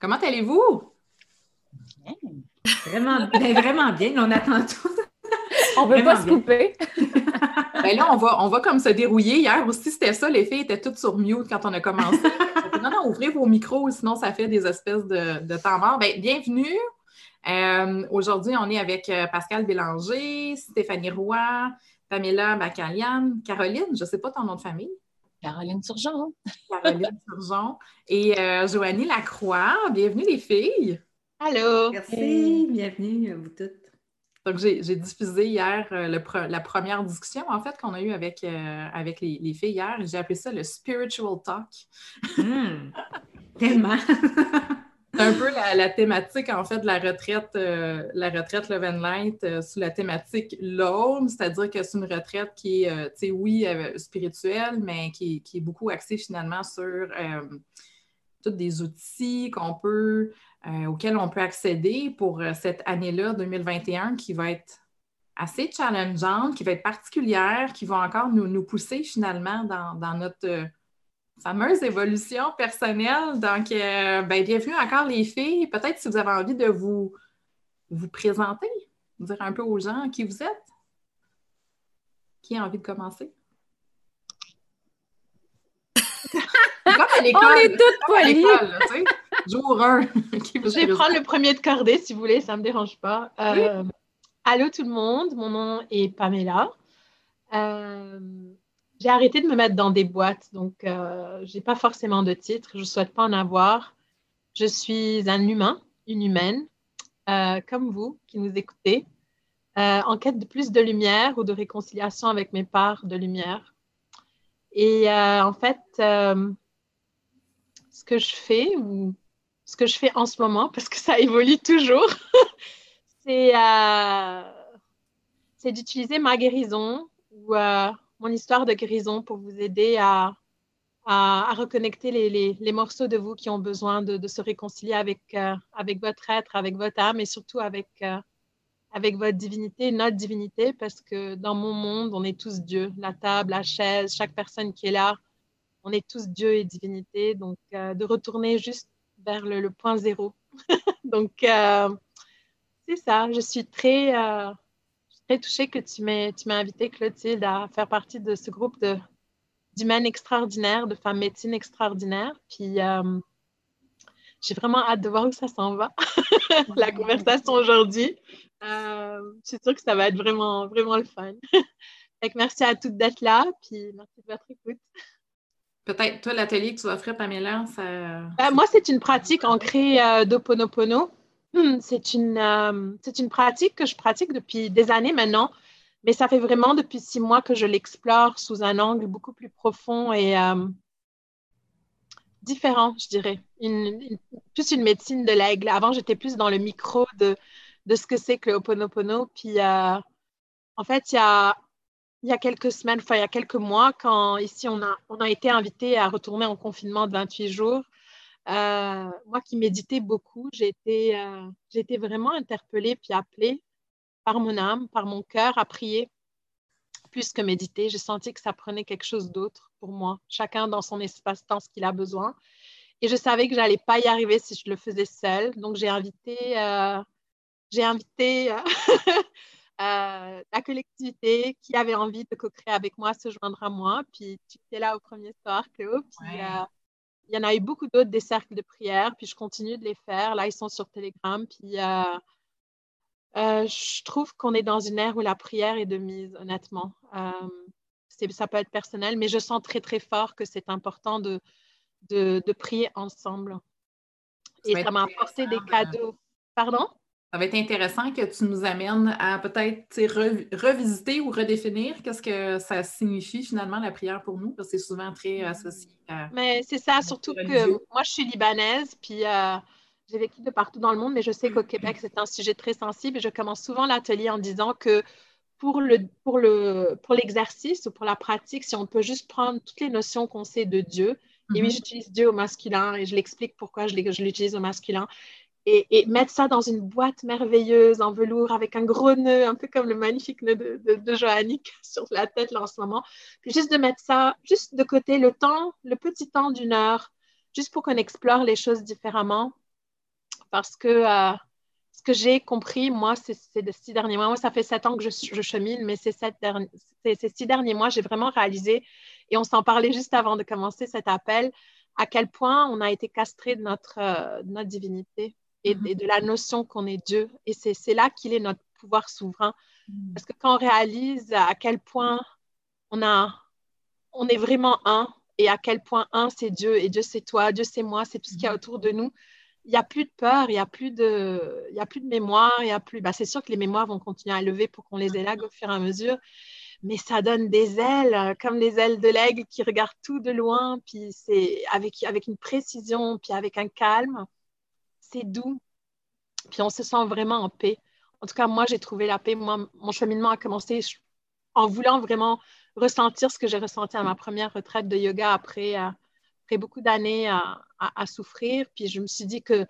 Comment allez-vous? Bien. Vraiment, ben, vraiment bien. On attend tout. On ne veut pas se couper. ben là, on va, on va comme se dérouiller. Hier aussi, c'était ça. Les filles étaient toutes sur mute quand on a commencé. non, non, ouvrez vos micros, sinon ça fait des espèces de, de temps mort. Ben, bienvenue. Euh, aujourd'hui, on est avec euh, Pascal Bélanger, Stéphanie Roy, Pamela Bacalian, Caroline, je ne sais pas ton nom de famille. Caroline Surgeon. Caroline Surgeon. Et euh, Joanie Lacroix. Bienvenue, les filles. Allô. Merci. Bienvenue à vous toutes. Donc, j'ai diffusé hier euh, la première discussion, en fait, qu'on a eue avec, euh, avec les, filles hier. J'ai appelé ça le Spiritual Talk. Hmm. Tellement. C'est un peu la, thématique, en fait, de la retraite, euh, la retraite Love and Light sous la thématique l'homme, c'est-à-dire que c'est une retraite qui est, tu sais, oui, spirituelle, mais qui, qui, est beaucoup axée finalement sur tous des outils qu'on peut euh, auxquels on peut accéder pour euh, cette année-là, 2021, qui va être assez challengeante, qui va être particulière, qui va encore nous, nous pousser finalement dans, notre euh, fameuse évolution personnelle. Donc, ben, bienvenue encore les filles. Peut-être si vous avez envie de vous, vous présenter, dire un peu aux gens qui vous êtes. Qui a envie de commencer? On est toutes poignées. Jour 1. je vais prendre le premier de cordée si vous voulez, ça ne me dérange pas. Euh, allô tout le monde, mon nom est Pamela. Euh, j'ai arrêté de me mettre dans des boîtes, donc euh, je n'ai pas forcément de titre, je ne souhaite pas en avoir. Je suis un humain, une humaine, comme vous qui nous écoutez, en quête de plus de lumière ou de réconciliation avec mes parts de lumière. Et en fait, ce que je fais ou ce que je fais en ce moment, parce que ça évolue toujours, euh, c'est d'utiliser ma guérison ou euh, mon histoire de guérison pour vous aider à, à, reconnecter les, les, morceaux de vous qui ont besoin de, se réconcilier avec, euh, avec votre être, avec votre âme et surtout avec, avec votre divinité, notre divinité, parce que dans mon monde, on est tous Dieu. La table, la chaise, chaque personne qui est là, on est tous Dieu et divinité. Donc, de retourner juste vers le, point zéro. Donc, euh, c'est ça. Je suis très, euh, très touchée que tu m'aies, tu m'as invité, Clotilde, à faire partie de ce groupe de, d'humaines extraordinaires, de femmes médecines extraordinaires. Puis, euh, j'ai vraiment hâte de voir où ça s'en va, la conversation aujourd'hui. je suis sûre que ça va être vraiment, vraiment le fun. merci à toutes d'être là, puis merci de votre écoute. Peut-être, toi, l'atelier que tu offrais, Pamela, ça. Ben, moi, c'est une pratique ancrée euh, d'Oponopono. Hmm, c'est une, euh, une pratique que je pratique depuis des années maintenant, mais ça fait vraiment depuis six mois que je l'explore sous un angle beaucoup plus profond et euh, différent, je dirais. Plus une médecine de l'aigle. Avant, j'étais plus dans le micro de, de ce que c'est que le Puis, en fait, il y a y a quelques semaines, enfin il y a quelques mois, quand ici on a, on a été invité à retourner en confinement de 28 jours, euh, moi qui méditais beaucoup, j'ai été, euh, été, vraiment interpellée puis appelée par mon âme, par mon cœur à prier plus que méditer. J'ai senti que ça prenait quelque chose d'autre pour moi, chacun dans son espace-temps ce qu'il a besoin. Et je savais que j'allais pas y arriver si je le faisais seule. Donc, j'ai invité, euh, j'ai invité euh, euh, la collectivité qui avait envie de co-créer avec moi se joindre à moi. Puis, tu étais là au premier soir, Cléo. Puis, il y en a eu beaucoup d'autres des cercles de prière. Puis, je continue de les faire. Là, ils sont sur Telegram. Puis, je trouve qu'on est dans une ère où la prière est de mise, honnêtement. ça peut être personnel, mais je sens très, très fort que c'est important de, de, prier ensemble. Et ça m'a apporté des cadeaux. Pardon? Ça va être intéressant que tu nous amènes à peut-être revisiter ou redéfinir qu'est-ce que ça signifie finalement la prière pour nous, parce que c'est souvent très associé à. Mais c'est ça, surtout que moi je suis libanaise, puis euh, j'ai vécu de partout dans le monde, mais je sais qu'au Québec c'est un sujet très sensible et je commence souvent l'atelier en disant que pour le pour le pour l'exercice ou pour la pratique, si on peut juste prendre toutes les notions qu'on sait de Dieu, et oui, mhm. j'utilise Dieu au masculin et je l'explique pourquoi je l'utilise au masculin. Et, mettre ça dans une boîte merveilleuse en velours avec un gros nœud, un peu comme le magnifique nœud de, de, sur la tête là en ce moment. Puis juste de mettre ça juste de côté, le temps, le petit temps d'une heure, juste pour qu'on explore les choses différemment. Parce que euh, ce que j'ai compris, moi, c'est ces six derniers mois. Moi, ça fait sept ans que je, chemine, mais ces, ces six derniers mois, j'ai vraiment réalisé et on s'en parlait juste avant de commencer cet appel, à quel point on a été castré de notre, euh, notre divinité mm-hmm. et, de la notion qu'on est Dieu. Et c'est là qu'il est notre pouvoir souverain. Mm. Parce que quand on réalise à quel point on, a, on est vraiment un, et à quel point un, c'est Dieu, et Dieu, c'est toi, Dieu, c'est moi, c'est tout ce qu'il y a mm-hmm. autour de nous, il n'y a plus de peur, il n'y a, plus de, il y a plus de mémoire, il y a plus... Bah, c'est sûr que les mémoires vont continuer à lever pour qu'on les élague au fur et à mesure, mais ça donne des ailes, euh, comme les ailes de l'aigle qui regardent tout de loin, puis c'est avec, avec une précision, puis avec un calme. C'est doux, puis on se sent vraiment en paix. En tout cas, moi, j'ai trouvé la paix. Moi, mon cheminement a commencé en voulant vraiment ressentir ce que j'ai ressenti à ma première retraite de yoga après, euh, après beaucoup d'années à, à, souffrir. Puis je me suis dit que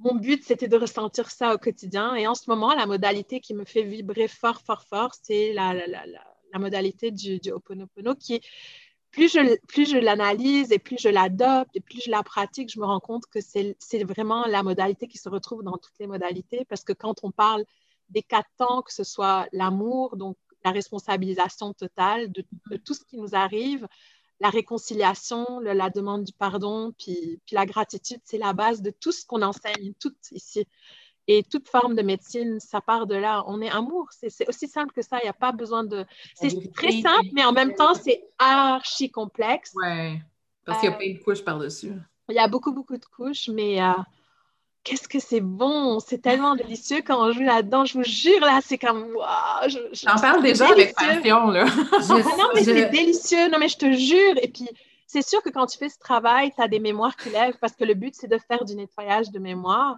mon but, c'était de ressentir ça au quotidien. Et en ce moment, la modalité qui me fait vibrer fort, fort, fort, c'est la, la, la, la modalité du, du Ho'oponopono qui plus je, plus je l'analyse et plus je l'adopte et plus je la pratique, je me rends compte que c'est vraiment la modalité qui se retrouve dans toutes les modalités parce que quand on parle des quatre temps, que ce soit l'amour, donc la responsabilisation totale de, tout ce qui nous arrive, la réconciliation, la demande du pardon, puis, puis la gratitude, c'est la base de tout ce qu'on enseigne, tout ici. Et toute forme de médecine, ça part de là. On est amour. C'est aussi simple que ça. Il n'y a pas besoin de. C'est très simple, mais en même temps, c'est archi complexe. Oui, parce qu'il y a euh, plein de couches par-dessus. Il y a beaucoup, beaucoup de couches, mais euh, qu'est-ce que c'est bon! C'est tellement délicieux quand on joue là-dedans. Je vous jure, là, c'est comme. Wow, J'en parle déjà avec passion, là. non, mais c'est délicieux. Non, mais je te jure. Et puis. C'est sûr que quand tu fais ce travail, tu as des mémoires qui lèvent parce que le but, c'est de faire du nettoyage de mémoire.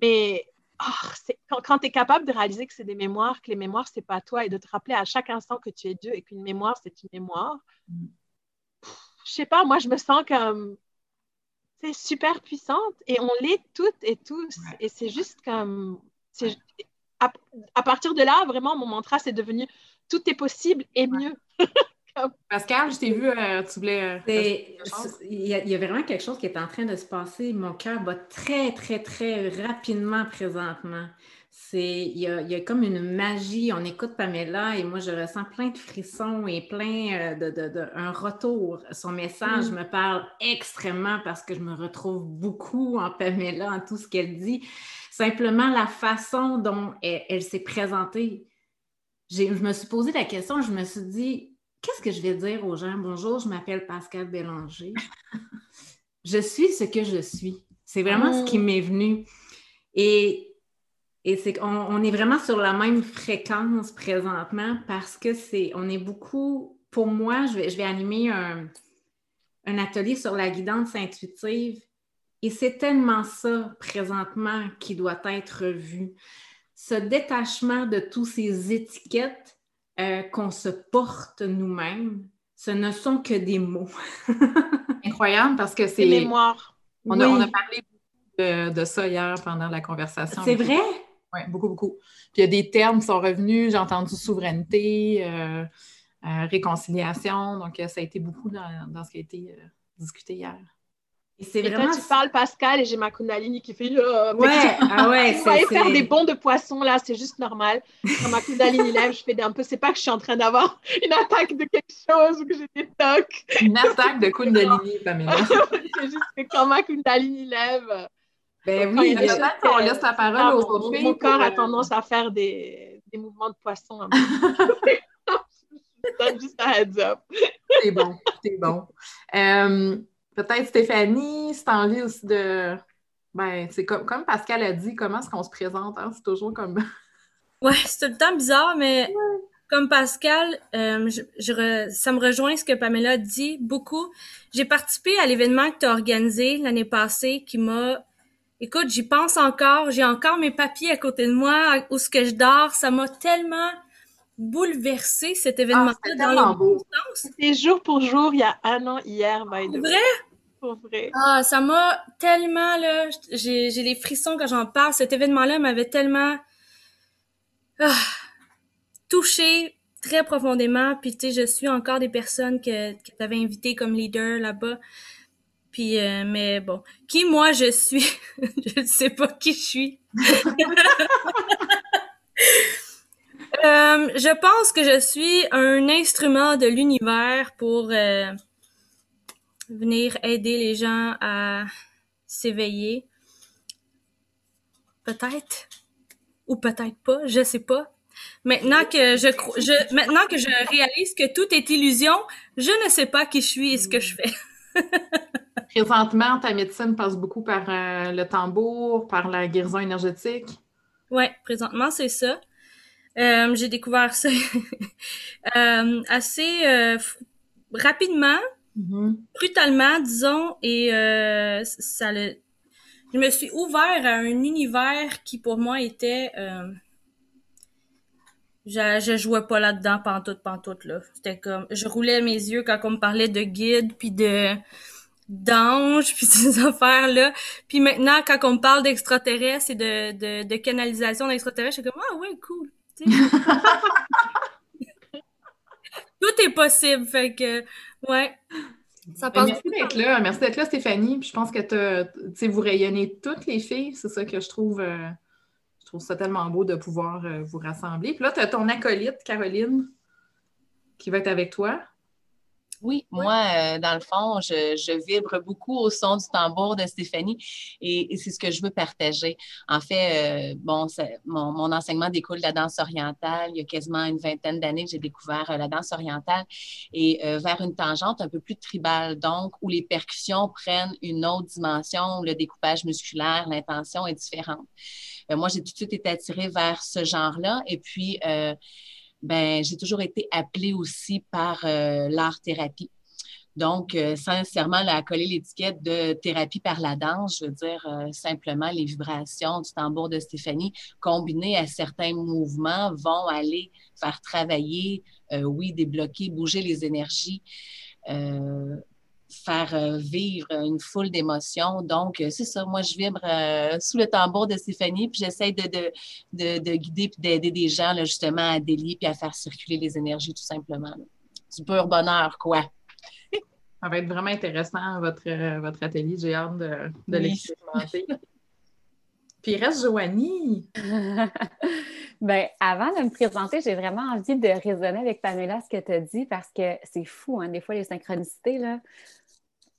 Mais oh, quand, tu es capable de réaliser que c'est des mémoires, que les mémoires, c'est pas toi, et de te rappeler à chaque instant que tu es Dieu et qu'une mémoire, c'est une mémoire, je sais pas, moi, je me sens comme. C'est super puissante et on l'est toutes et tous. Et c'est juste comme. À, à, partir de là, vraiment, mon mantra, c'est devenu tout est possible et mieux. Pascal, je t'ai vu, euh, tu voulais. Euh, il y, a, vraiment quelque chose qui est en train de se passer. Mon cœur bat très, très, très rapidement présentement. il, y a, comme une magie. On écoute Pamela et moi, je ressens plein de frissons et plein euh, de, un retour. Son message mm. me parle extrêmement parce que je me retrouve beaucoup en Pamela, en tout ce qu'elle dit. Simplement la façon dont elle s'est présentée. Je me suis posé la question, je me suis dit, qu'est-ce que je vais dire aux gens? Bonjour, je m'appelle Pascal Bélanger. je suis ce que je suis. C'est vraiment ce qui oh. m'est venu. Et, et c'est qu'on on est vraiment sur la même fréquence présentement parce que c'est, on est beaucoup, pour moi, je vais, je vais animer un, un atelier sur la guidance intuitive et c'est tellement ça présentement qui doit être vu. Ce détachement de toutes ces étiquettes euh, qu'on se porte nous-mêmes, ce ne sont que des mots. Incroyable parce que c'est. mémoire. On, a, parlé de, ça hier pendant la conversation. C'est vrai? Oui, beaucoup, beaucoup. Puis il y a des termes qui sont revenus. J'ai entendu souveraineté, euh, euh, réconciliation. Donc, ça a été beaucoup dans, ce qui a été discuté hier. C'est vraiment... tu parles Pascal et j'ai ma Kundalini qui fait euh, ouais, ah ouais, Vous allez faire des bons de poisson là, c'est juste normal. Quand ma Kundalini lève, je fais des, un peu. C'est pas que je suis en train d'avoir une attaque de quelque chose ou que j'ai des tocs. Une attaque de Kundalini, Pamela. c'est juste que quand ma Kundalini lève. Ben oui, on laisse la parole aux autres Mon corps a tendance à faire des, des mouvements de poisson. je donne juste un heads up. c'est bon, c'est bon. Euh, Peut-être Stéphanie, si tu envie aussi de. Ben, c'est comme, comme Pascal a dit, comment est-ce qu'on se présente? Hein? C'est toujours comme. ouais, c'est tout le temps bizarre, mais comme Pascal, euh, je, ça me rejoint ce que Pamela dit beaucoup. J'ai participé à l'événement que tu as organisé l'année passée qui m'a. Écoute, j'y pense encore. J'ai encore mes papiers à côté de moi où ce que je dors. Ça m'a tellement bouleversé cet ah, événement-là dans le bon sens. C'était jour pour jour, il y a un an hier, by the Vrai? Pour vrai. Ah, ça m'a tellement, là, j'ai, les frissons quand j'en parle. Cet événement-là m'avait tellement ah, touché très profondément. Puis, tu sais, je suis encore des personnes que, que tu avais invitées comme leader là-bas. Puis, euh, mais bon, qui moi je suis? je ne sais pas qui je suis. Euh, je pense que je suis un instrument de l'univers pour euh, venir aider les gens à s'éveiller. Peut-être? Ou peut-être pas, je sais pas. Maintenant que je, je maintenant que je réalise que tout est illusion, je ne sais pas qui je suis et ce que je fais. Présentement, ta médecine passe beaucoup par euh, le tambour, par la guérison énergétique. Ouais, présentement c'est ça. Euh, j'ai découvert ça euh, assez euh, rapidement, mm-hmm. brutalement, disons, et ça le... Je me suis ouvert à un univers qui pour moi était... Je, je jouais pas là-dedans pantoute, pantoute, là. C'était comme... Je roulais mes yeux quand on me parlait de guide, puis de d'anges puis ces affaires là puis maintenant quand on me parle d'extraterrestres et de, de, de canalisation d'extraterrestres je suis comme ah ouais cool Tout est possible, fait que, ouais. Ça passe merci d'être là. Merci d'être là, Stéphanie. Puis je pense que vous rayonnez toutes les filles. C'est ça que je trouve, euh, je trouve ça tellement beau de pouvoir euh, vous rassembler. Puis là, tu as ton acolyte, Caroline, qui va être avec toi. Oui, moi, euh, dans le fond, je, vibre beaucoup au son du tambour de Stéphanie et, c'est ce que je veux partager. En fait, euh, bon, mon, enseignement découle de la danse orientale. Il y a quasiment une vingtaine d'années que j'ai découvert euh, la danse orientale et vers une tangente un peu plus tribale, donc où les percussions prennent une autre dimension, le découpage musculaire, l'intention est différente. moi, j'ai tout de suite été attirée vers ce genre-là et puis ben, j'ai toujours été appelée aussi par euh, l'art-thérapie. Donc, euh, sincèrement, là, à coller l'étiquette de thérapie par la danse, je veux dire euh, simplement les vibrations du tambour de Stéphanie combinées à certains mouvements vont aller faire travailler, oui, débloquer, bouger les énergies faire euh, vivre une foule d'émotions. Donc, euh, c'est ça, moi, je vibre euh, sous le tambour de Stéphanie, puis j'essaie de, de, de, guider puis d'aider des gens, là, justement, à délier puis à faire circuler les énergies, tout simplement. Du pur bonheur, quoi. Ça va être vraiment intéressant, votre, votre atelier. J'ai hâte de, de l'expérimenter. Puis il reste Joanie. ben, avant de me présenter, j'ai vraiment envie de raisonner avec Pamela ce que tu as dit parce que c'est fou, hein, des fois, les synchronicités. Là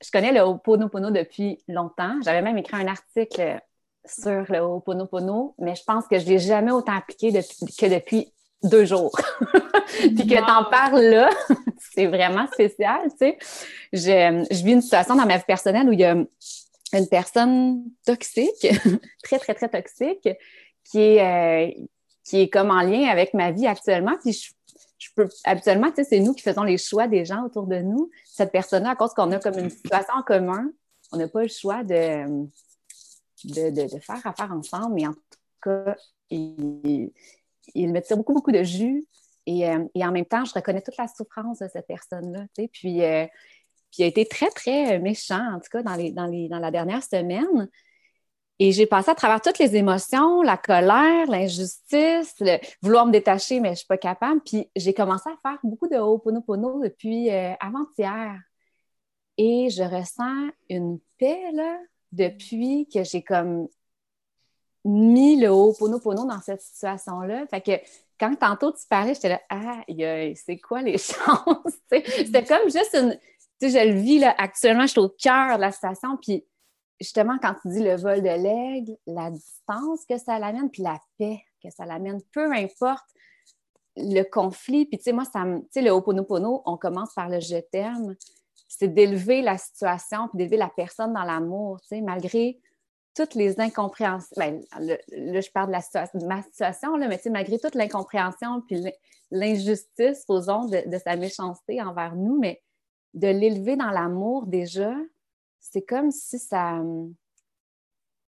je connais le Ho'oponopono depuis longtemps. J'avais même écrit un article sur le Ho'oponopono, mais je pense que je ne l'ai jamais autant appliqué que depuis deux jours. Puis que tu en parles là, c'est vraiment spécial, tu sais. Je, je, vis une situation dans ma vie personnelle où il y a une personne toxique, très, très, très toxique, qui est, euh, qui est comme en lien avec ma vie actuellement. Puis je je peux, habituellement, c'est nous qui faisons les choix des gens autour de nous. Cette personne-là, à cause qu'on a comme une situation en commun, on n'a pas le choix de, de, faire affaire ensemble, mais en tout cas, il, me tire beaucoup, beaucoup de jus. Euh, et, en même temps, je reconnais toute la souffrance de cette personne-là. Puis, euh, puis il a été très, très méchant, en tout cas, dans, les, dans, les, dans la dernière semaine. Et j'ai passé à travers toutes les émotions, la colère, l'injustice, le vouloir me détacher, mais je ne suis pas capable. Puis j'ai commencé à faire beaucoup de Ho'oponopono depuis euh, avant-hier. Et je ressens une paix, là, depuis que j'ai comme mis le Ho'oponopono dans cette situation-là. Fait que quand tantôt tu parlais, j'étais là, ah, c'est quoi les chances? C'était comme juste une. Tu sais, je le vis là, actuellement, je suis au cœur de la situation. Puis justement, quand tu dis le vol de l'aigle, la distance que ça l'amène, puis la paix que ça l'amène, peu importe le conflit. Puis tu sais, moi, ça me. Tu sais, le Ho'oponopono, on commence par le je t'aime. C'est d'élever la situation, puis d'élever la personne dans l'amour, tu sais, malgré toutes les incompréhensions. Ben, là, je parle de, la situation, de ma situation, là, mais malgré toute l'incompréhension puis l'injustice, osons, de, de sa méchanceté envers nous, mais de l'élever dans l'amour déjà, c'est comme si ça,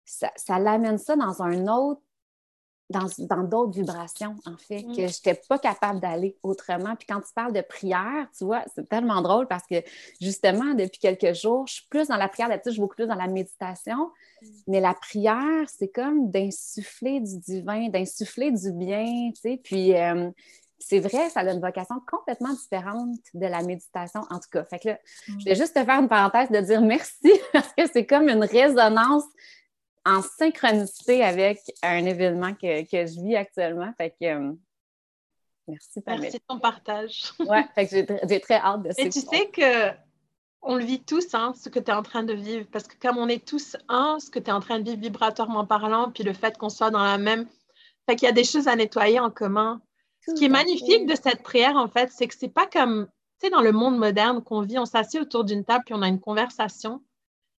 ça, ça l'amène ça dans un autre dans d'autres vibrations, en fait, mm. que je n'étais pas capable d'aller autrement. Puis quand tu parles de prière, tu vois, c'est tellement drôle parce que justement, depuis quelques jours, je suis plus dans la prière, d'habitude, je suis beaucoup plus dans la méditation. Mm. Mais la prière, c'est comme d'insuffler du divin, d'insuffler du bien, tu sais. Puis euh, c'est vrai, ça a une vocation complètement différente de la méditation, en tout cas. Fait que là, mm. je vais juste te faire une parenthèse de dire merci parce que c'est comme une résonance en synchronicité avec un événement que, je vis actuellement. Fait que euh, merci Pamela. Merci de ton partage. ouais, fait que j'ai très hâte de ça. Et tu sais que on le vit tous, hein, ce que tu es en train de vivre, parce que comme on est tous un, ce que tu es en train de vivre vibratoirement parlant, puis le fait qu'on soit dans la même... Fait qu'il y a des choses à nettoyer en commun. Ce qui est magnifique de cette prière, en fait, c'est que c'est pas comme, tu sais, dans le monde moderne qu'on vit, on s'assied autour d'une table puis on a une conversation.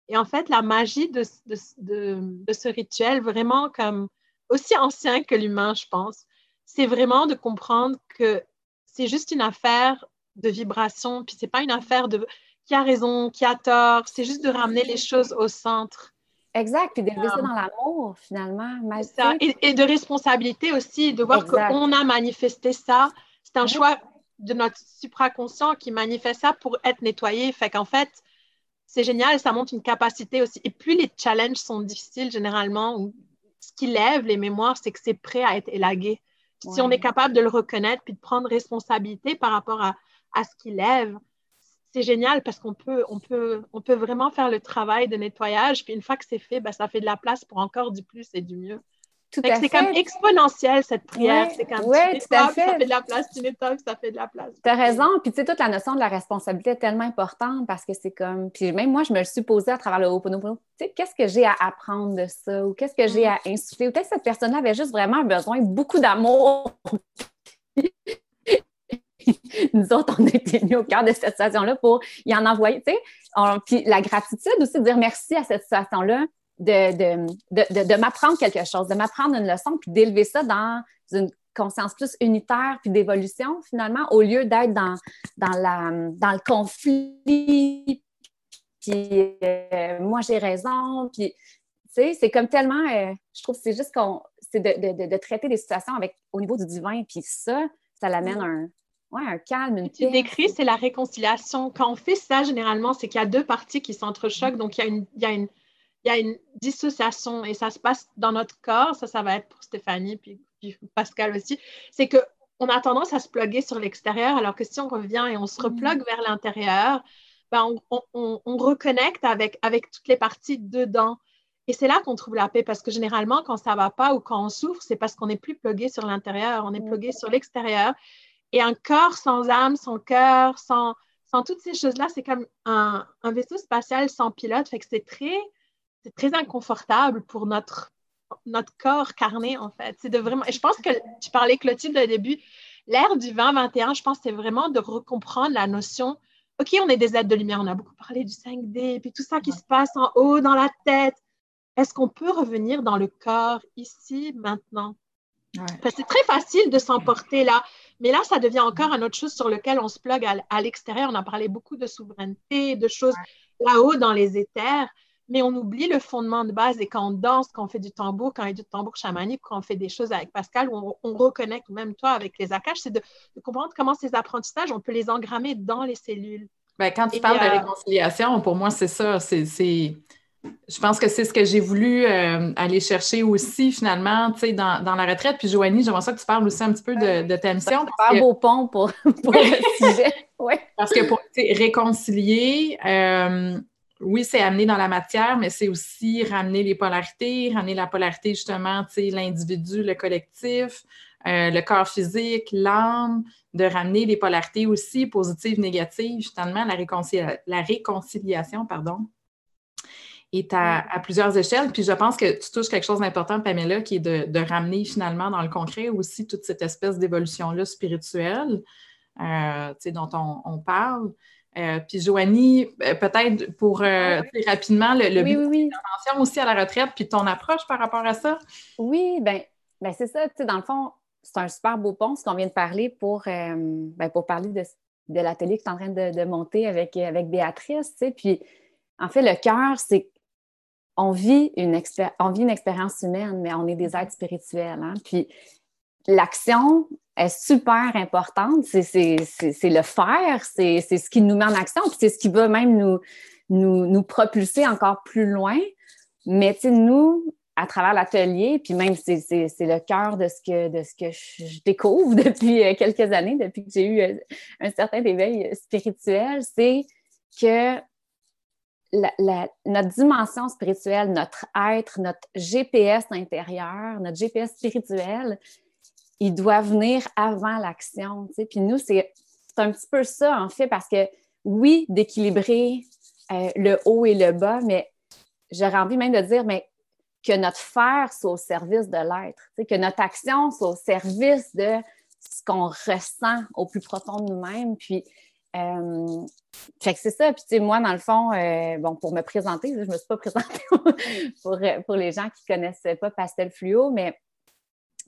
Et en fait, la magie de, ce rituel, vraiment comme aussi ancien que l'humain, je pense, c'est vraiment de comprendre que c'est juste une affaire de vibration, puis c'est pas une affaire de qui a raison, qui a tort, c'est juste de ramener les choses au centre. Exact, puis ça euh, dans l'amour, finalement. Ça. Et, de responsabilité aussi, de voir qu'on a manifesté ça. C'est un choix de notre supraconscient qui manifeste ça pour être nettoyé. Fait qu'en fait, c'est génial, ça montre une capacité aussi. Et plus les challenges sont difficiles, généralement, ou ce qui lève les mémoires, c'est que c'est prêt à être élagué. Si on est capable de le reconnaître puis de prendre responsabilité par rapport à, à ce qui lève, c'est génial parce qu'on peut, on peut, on peut vraiment faire le travail de nettoyage. Puis une fois que c'est fait, ben, ça fait de la place pour encore du plus et du mieux. C'est comme exponentiel, cette prière. c'est comme ouais, tu ça fait de la place, tu nettoies, ça fait de la place. Tu as raison. Puis, tu sais, toute la notion de la responsabilité est tellement importante parce que c'est comme. Puis, même moi, je me le suis posée à travers le Ho'oponopono. Tu sais, qu'est-ce que j'ai à apprendre de ça ou qu'est-ce que j'ai à insuffler? Ou peut-être que cette personne-là avait juste vraiment besoin de beaucoup d'amour. Nous autres, on a été mis au cœur de cette situation-là pour y en envoyer, tu sais. Puis la gratitude aussi, de dire merci à cette situation-là de, de, m'apprendre quelque chose, de m'apprendre une leçon, puis d'élever ça dans une conscience plus unitaire, puis d'évolution, finalement, au lieu d'être dans, dans, la, dans le conflit, puis euh, moi j'ai raison, puis tu sais, c'est comme tellement, euh, je trouve que c'est juste qu'on, c'est de, traiter des situations avec, au niveau du divin, puis ça, ça l'amène un, ouais, un calme, une Tu décris, c'est la réconciliation. Quand on fait ça, généralement, c'est qu'il y a deux parties qui s'entrechoquent, donc il y a une, il y a une il y a une dissociation et ça se passe dans notre corps. Ça, ça va être pour Stéphanie puis, Pascal aussi. C'est que on a tendance à se plugger sur l'extérieur, alors que si on revient et on se replugue mm. vers l'intérieur, ben on, reconnecte avec, avec toutes les parties dedans. Et c'est là qu'on trouve la paix, parce que généralement, quand ça ne va pas ou quand on souffre, c'est parce qu'on n'est plus plugué sur l'intérieur, on est mm. plugué sur l'extérieur. Et un corps sans âme, sans cœur, sans, toutes ces choses-là, c'est comme un, vaisseau spatial sans pilote. C'est très, inconfortable pour notre, corps carné, en fait. C'est de vraiment. Et je pense que tu parlais, Clotilde, au début, l'ère du 2021, je pense c'est vraiment de recomprendre la notion. OK, on est des êtres de lumière, on a beaucoup parlé du 5D, puis tout ça qui se passe en haut, dans la tête. Est-ce qu'on peut revenir dans le corps, ici, maintenant? C'est très facile de s'emporter là, mais là, ça devient encore une autre chose sur lequel on se plug à, l'extérieur. On a parlé beaucoup de souveraineté, de choses là-haut dans les éthers mais on oublie le fondement de base. Et quand on danse, quand on fait du tambour, quand on fait du tambour chamanique, quand on fait des choses avec Pascal, on, on reconnecte, même toi, avec les akash, c'est de, comprendre comment ces apprentissages, on peut les engrammer dans les cellules. Bien, quand tu parles de euh, réconciliation, pour moi, c'est ça. C'est, je pense que c'est ce que j'ai voulu euh, aller chercher aussi, finalement, dans, dans la retraite. Puis, Joanie, j'aimerais ça que tu parles aussi un petit peu de, de ta mission. Un beau pont pour, pour le sujet. Oui. Parce que pour réconcilier, euh, oui, c'est amener dans la matière, mais c'est aussi ramener les polarités, ramener la polarité justement, l'individu, le collectif, euh, le corps physique, l'âme, de ramener les polarités aussi positives, négatives, justement, la, la réconciliation, pardon, est à, plusieurs échelles. Puis je pense que tu touches quelque chose d'important, Pamela, qui est de, ramener finalement dans le concret aussi toute cette espèce d'évolution-là spirituelle euh, dont on, parle. Euh, puis Joanie, euh, peut-être pour rapidement le, le oui, aussi à la retraite, puis ton approche par rapport à ça? Oui, bien ben c'est ça, tu sais, dans le fond, c'est un super beau pont, ce qu'on vient de parler pour, ben, pour parler de, l'atelier que tu es en train de, monter avec, avec Béatrice, tu sais, puis en fait, le cœur, c'est on vit une, une expérience humaine, mais on est des êtres spirituels. Hein. Puis l'action est super importante. C'est le faire, c'est ce qui nous met en action, puis c'est ce qui va même nous, nous, propulser encore plus loin. Mais nous, à travers l'atelier, puis même c'est le cœur de ce que, de ce que je découvre depuis euh, quelques années, depuis que j'ai eu euh, un certain éveil spirituel, c'est que notre dimension spirituelle, notre être, notre GPS intérieur, notre GPS spirituel, il doit venir avant l'action. Puis nous, c'est un petit peu ça, en fait, parce que oui, d'équilibrer euh, le haut et le bas, mais j'aurais envie même de dire, mais que notre faire soit au service de l'être, que notre action soit au service de ce qu'on ressent au plus profond de nous-mêmes. Puis euh, fait que c'est ça. Puis, tu sais, moi, dans le fond, euh, bon, pour me présenter, je ne me suis pas présentée pour, pour, les gens qui ne connaissent pas Pastel Fluo, mais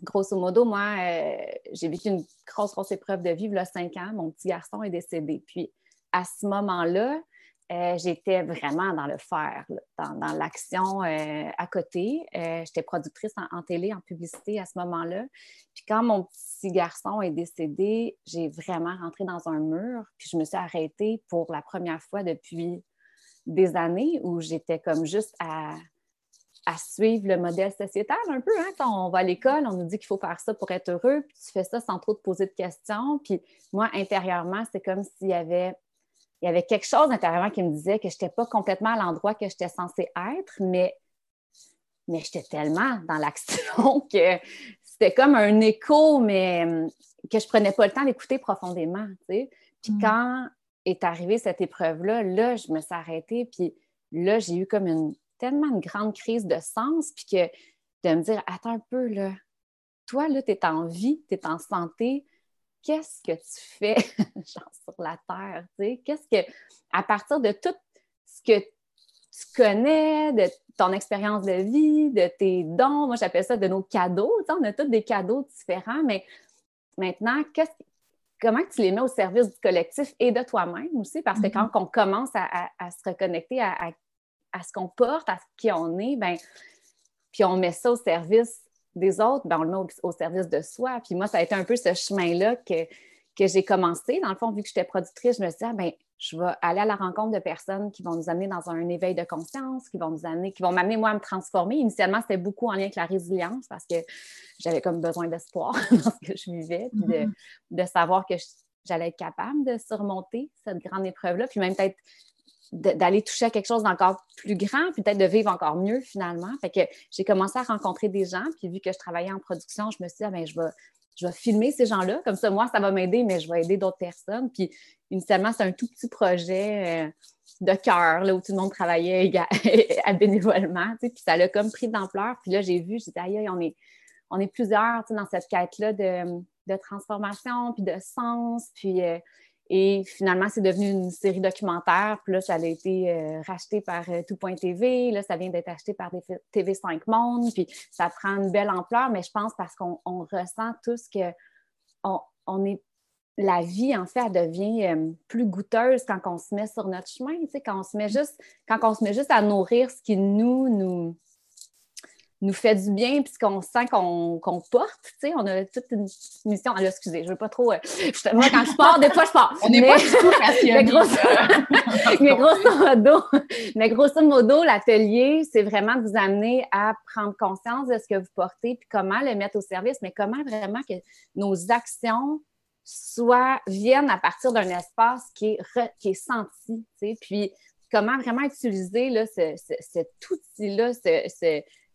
grosso modo, moi, euh, j'ai vécu une grosse, grosse épreuve de vie a cinq ans. Mon petit garçon est décédé. Puis, à ce moment-là, euh, j'étais vraiment dans le faire, dans, l'action euh, à côté. Euh, j'étais productrice en, télé, en publicité à ce moment-là. Puis quand mon petit garçon est décédé, j'ai vraiment rentré dans un mur. Puis je me suis arrêtée pour la première fois depuis des années où j'étais comme juste à, suivre le modèle sociétal un peu. Hein? Quand on va à l'école, on nous dit qu'il faut faire ça pour être heureux, puis tu fais ça sans trop te poser de questions. Puis moi, intérieurement, c'est comme s'il y avait il y avait quelque chose intérieurement qui me disait que je n'étais pas complètement à l'endroit que j'étais censée être, mais, mais j'étais tellement dans l'action que c'était comme un écho, mais hum, que je ne prenais pas le temps d'écouter profondément. Puis mm. quand est arrivée cette épreuve-là, là, je me suis arrêtée, puis là, j'ai eu comme une tellement une grande crise de sens, puis que de me dire, attends un peu, là, toi, là, tu es en vie, tu es en santé, qu'est-ce que tu fais sur la terre, qu'est-ce que, à partir de tout ce que tu connais, de ton expérience de vie, de tes dons, moi j'appelle ça de nos cadeaux, on a tous des cadeaux différents, mais maintenant, comment tu les mets au service du collectif et de toi-même aussi, parce que mm-hmm. quand on commence à, se reconnecter à, ce qu'on porte, à qui on est, ben, puis on met ça au service des autres, ben, on le met au, service de soi. Puis moi, ça a été un peu ce chemin-là que, que j'ai commencé. Dans le fond, vu que j'étais productrice, je me suis dit, ah, ben, je vais aller à la rencontre de personnes qui vont nous amener dans un éveil de conscience, qui vont nous amener, qui vont m'amener moi à me transformer. Initialement, c'était beaucoup en lien avec la résilience parce que j'avais comme besoin d'espoir dans ce que je vivais, puis de, mm-hmm. de savoir que j'allais être capable de surmonter cette grande épreuve-là, puis même peut-être d'aller toucher à quelque chose d'encore plus grand, peut-être de vivre encore mieux finalement. Fait que j'ai commencé à rencontrer des gens, puis vu que je travaillais en production, je me suis dit, ah, ben, je vais, je vais filmer ces gens-là. Comme ça, moi, ça va m'aider, mais je vais aider d'autres personnes. Puis initialement, c'est un tout petit projet euh, de cœur, là, où tout le monde travaillait à bénévolement, puis ça l'a comme pris d'ampleur. Puis là, j'ai vu, j'ai dit, aïe, on est, on est plusieurs dans cette quête-là de, de, transformation, puis de sens, puis... Euh, et finalement, c'est devenu une série documentaire. Puis là, ça a été euh, racheté par euh, Tout.tv. Là, ça vient d'être acheté par TV5 Monde. Puis ça prend une belle ampleur, mais je pense parce qu'on ressent tous que on, est la vie, en fait, elle devient euh, plus goûteuse quand on se met sur notre chemin, quand on se met juste, quand on se met juste à nourrir ce qui nous, nous, nous fait du bien, puis qu'on sent qu'on porte. Tu sais, on a toute une mission. Alors, excusez, je ne veux pas trop. Euh, moi, quand je pars, des fois, je pars. On n'est pas du tout mais, grosso... mais grosso modo, mais grosso modo, l'atelier, c'est vraiment de vous amener à prendre conscience de ce que vous portez, puis comment le mettre au service, mais comment vraiment que nos actions soit viennent à partir d'un espace qui est, qui est senti, tu sais, puis comment vraiment utiliser là, cet outil-là,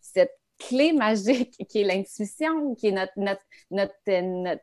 cette clé magique qui est l'intuition, qui est notre, notre, notre,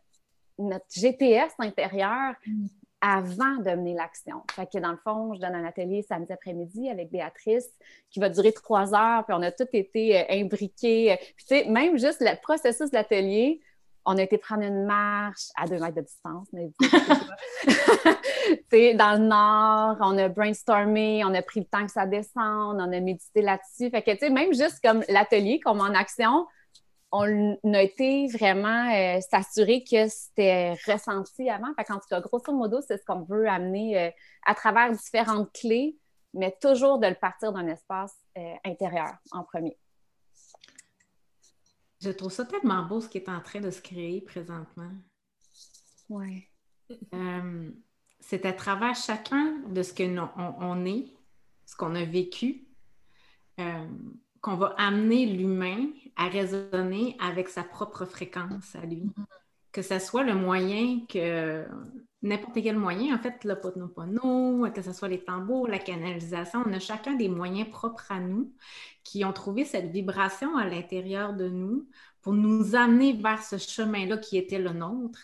notre, GPS intérieur mm. avant de mener l'action. Fait que dans le fond, je donne un atelier samedi après-midi avec Béatrice qui va durer trois heures, puis on a tout été euh, imbriqués. Puis tu sais, même juste le processus de l'atelier, on a été prendre une marche à deux mètres de distance. Mais... dans le nord, on a brainstormé, on a pris le temps que ça descende, on a médité là-dessus. Que, tu sais, même juste comme l'atelier, comme en action, on a été vraiment euh, s'assurer que c'était ressenti avant. Fait qu'en tout cas, grosso modo, c'est ce qu'on veut amener euh, à travers différentes clés, mais toujours de le partir d'un espace euh, intérieur en premier. Je trouve ça tellement beau ce qui est en train de se créer présentement. Oui. Euh, c'est à travers chacun de ce qu'on on, est, ce qu'on a vécu, euh, qu'on va amener l'humain à résonner avec sa propre fréquence à lui. Que ce soit le moyen que n'importe quel moyen, en fait, le ponopono, que ce soit les tambours, la canalisation, on a chacun des moyens propres à nous qui ont trouvé cette vibration à l'intérieur de nous pour nous amener vers ce chemin-là qui était le nôtre.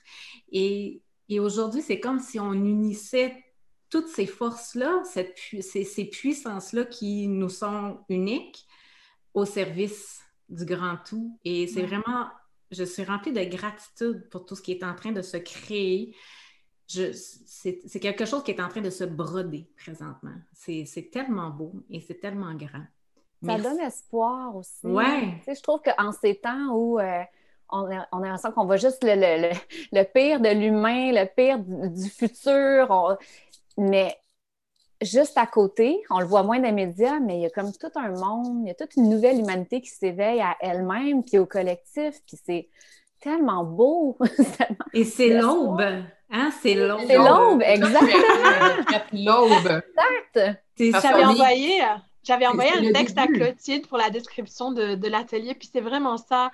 Et, aujourd'hui, c'est comme si on unissait toutes ces forces-là, ces, ces puissances-là qui nous sont uniques au service du grand tout. Et c'est vraiment, je suis remplie de gratitude pour tout ce qui est en train de se créer c'est quelque chose qui est en train de se broder présentement. C'est tellement beau et c'est tellement grand. Ça donne espoir aussi. Ouais. Tu sais, je trouve qu'en ces temps où euh, on, a, on a l'impression qu'on voit juste le, le, le, pire de l'humain, le pire du, futur, mais juste à côté, on le voit moins dans les médias, mais il y a comme tout un monde, il y a toute une nouvelle humanité qui s'éveille à elle-même, qui est au collectif, puis c'est tellement beau. Et c'est l'aube. Hein? C'est l'aube. C'est l'aube, exactement. l'aube. Exact. J'avais envoyé, j'avais envoyé un texte à Clotilde pour la description de, de l'atelier, puis c'est vraiment ça.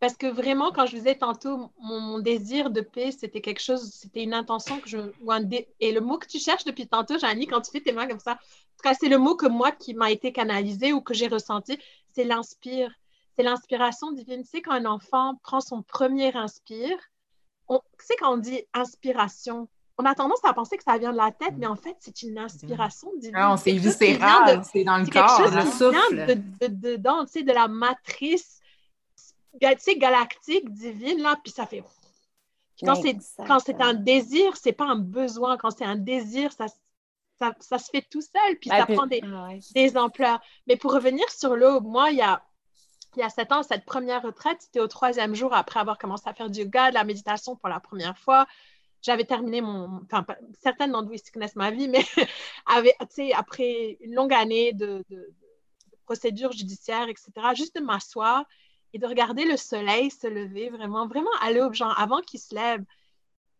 Parce que vraiment, quand je vous disais tantôt, mon, désir de paix, c'était quelque chose, c'était une intention que je. Et le mot que tu cherches depuis tantôt, Janie, quand tu fais tes mains comme ça, en tout cas, c'est le mot que moi qui m'a été canalisé ou que j'ai ressenti, c'est l'inspire c'est l'inspiration divine. Tu sais, quand un enfant prend son premier inspire, tu sais, quand on dit inspiration, on a tendance à penser que ça vient de la tête, mais en fait, c'est une inspiration divine. Ah, c'est viscéral, c'est dans le corps. C'est quelque chose qui vient de, de, de, tu sais, de la matrice tu sais, galactique, divine, là, puis ça fait... quand c'est, quand c'est un désir, c'est pas un besoin. Quand c'est un désir, ça, ça, ça, se fait tout seul, puis ça prend des, ah des ampleurs. Mais pour revenir sur l'eau, moi, il y a il y a sept ans, cette première retraite, c'était au troisième jour après avoir commencé à faire du yoga, de la méditation pour la première fois. J'avais terminé mon, enfin, certaines d'entre vous connaissent ma vie, mais après une longue année de, de, procédures judiciaires, etc., juste de m'asseoir et de regarder le soleil se lever, vraiment, vraiment à l'aube, genre avant qu'il se lève,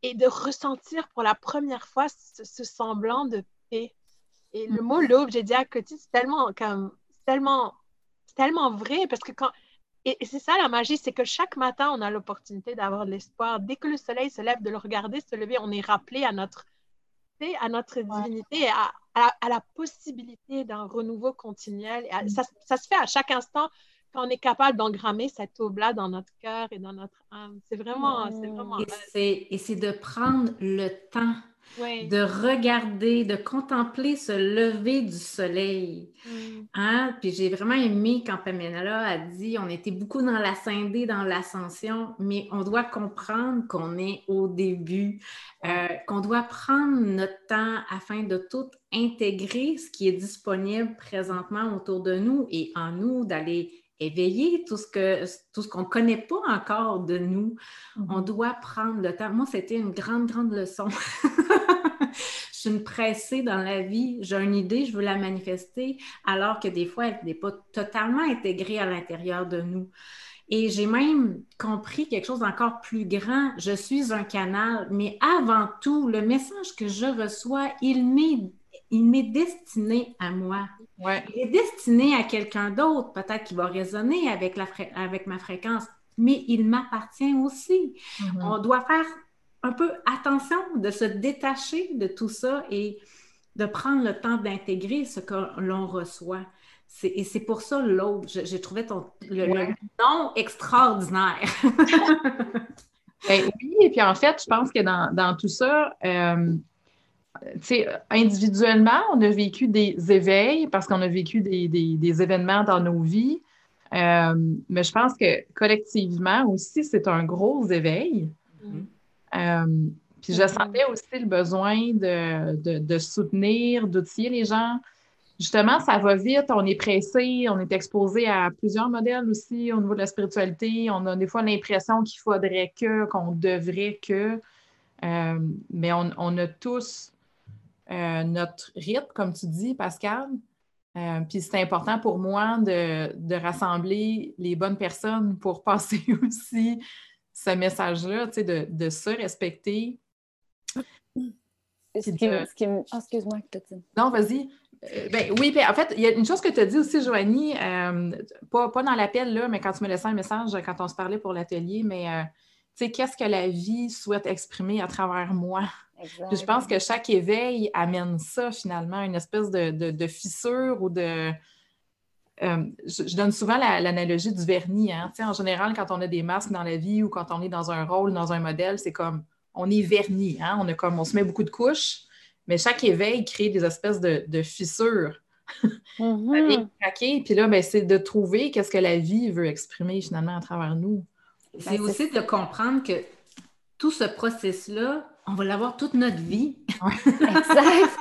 et de ressentir pour la première fois ce, semblant de paix. Et le mot l'aube, j'ai dit à côté, c'est tellement comme, tellement tellement vrai parce que quand. Et, c'est ça la magie, c'est que chaque matin, on a l'opportunité d'avoir de l'espoir. Dès que le soleil se lève, de le regarder se lever, on est rappelé à notre, à notre divinité, à, à, la possibilité d'un renouveau continuel. Ça, ça, se fait à chaque instant quand on est capable d'engrammer cette aube-là dans notre cœur et dans notre âme. C'est vraiment, c'est vraiment. Et c'est de prendre le temps de regarder, de contempler ce lever du soleil. Mm. Hein? Puis j'ai vraiment aimé quand Pamela a dit on était beaucoup dans l'ascendé, dans l'ascension, mais on doit comprendre qu'on est au début, euh, qu'on doit prendre notre temps afin de tout intégrer ce qui est disponible présentement autour de nous et en nous, d'aller éveiller tout ce que tout ce qu'on ne connaît pas encore de nous. On mm-hmm. doit prendre le temps. Moi, c'était une grande, grande leçon. je suis une pressée dans la vie, j'ai une idée, je veux la manifester, alors que des fois, elle n'est pas totalement intégrée à l'intérieur de nous. Et j'ai même compris quelque chose d'encore plus grand. Je suis un canal, mais avant tout, le message que je reçois, il m'est il m'est destiné à moi. Il est destiné à quelqu'un d'autre, peut-être qui va résonner avec, la avec ma fréquence, mais il m'appartient aussi. Mm-hmm. On doit faire un peu attention, de se détacher de tout ça et de prendre le temps d'intégrer ce que l'on reçoit. Et c'est pour ça l'autre. J'ai trouvé ton, le, nom extraordinaire. Ben oui, et puis en fait, je pense que dans, tout ça, euh, individuellement, on a vécu des éveils parce qu'on a vécu des, événements dans nos vies. Euh, mais je pense que collectivement aussi, c'est un gros éveil. Mm-hmm. Euh, puis je sentais aussi le besoin de, de soutenir, d'outiller les gens. Justement, ça va vite, on est pressé, on est exposé à plusieurs modèles aussi au niveau de la spiritualité. On a des fois l'impression qu'il faudrait que, qu'on devrait que. Euh, mais on, a tous euh, notre rythme, comme tu dis, Pascal. Euh, puis c'est important pour moi de, rassembler les bonnes personnes pour passer aussi ce message-là, tu sais, de, de se respecter. excuse-moi, Non, vas-y. Euh, ben, oui, puis en fait, il y a une chose que tu as dit aussi, Joanie, euh, pas, dans l'appel, là, mais quand tu me laissais un message, quand on se parlait pour l'atelier, mais sais, qu'est-ce que la vie souhaite exprimer à travers moi? je pense que chaque éveil amène ça, finalement, une espèce de, fissure ou de. Je, donne souvent l'analogie du vernis. Hein. En général, quand on a des masques dans la vie ou quand on est dans un rôle, dans un modèle, c'est comme on est vernis. Hein. On, a comme, on se met beaucoup de couches. Mais chaque éveil crée des espèces de, fissures. Mm Puis là, ben, c'est de trouver qu'est-ce que la vie veut exprimer finalement à travers nous. C'est ben, aussi de comprendre que tout ce processus-là, on va l'avoir toute notre vie. exact.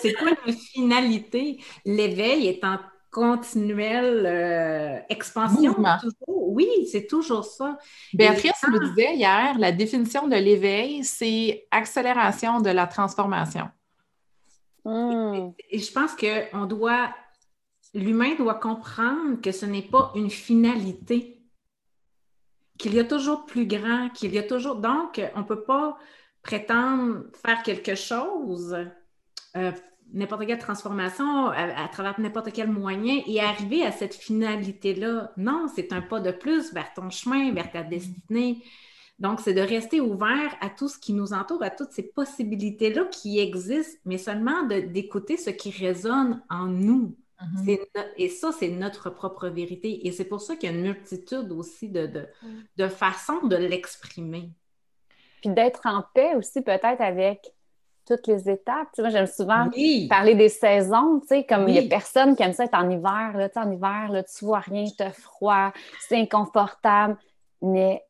c'est quoi la finalité? L'éveil est en continuelle euh, expansion. Oui, c'est toujours ça. Béatrice me disait hier, la définition de l'éveil, c'est accélération de la transformation. Et, je pense que on doit, l'humain doit comprendre que ce n'est pas une finalité, qu'il y a toujours plus grand, qu'il y a toujours. Donc, on ne peut pas prétendre faire quelque chose. Euh, n'importe quelle transformation à, travers n'importe quel moyen et arriver à cette finalité-là. Non, c'est un pas de plus vers ton chemin, vers ta destinée. Donc, c'est de rester ouvert à tout ce qui nous entoure, à toutes ces possibilités-là qui existent, mais seulement d'écouter ce qui résonne en nous. Mm-hmm. Et ça, c'est notre propre vérité. Et c'est pour ça qu'il y a une multitude aussi de, de, de façons de l'exprimer. Puis d'être en paix aussi peut-être avec toutes les étapes. Tu j'aime souvent parler des saisons, tu sais, comme il n'y a personne qui aime ça être en hiver. Là, tu en hiver, là, tu vois rien, tu as froid, c'est inconfortable. Mais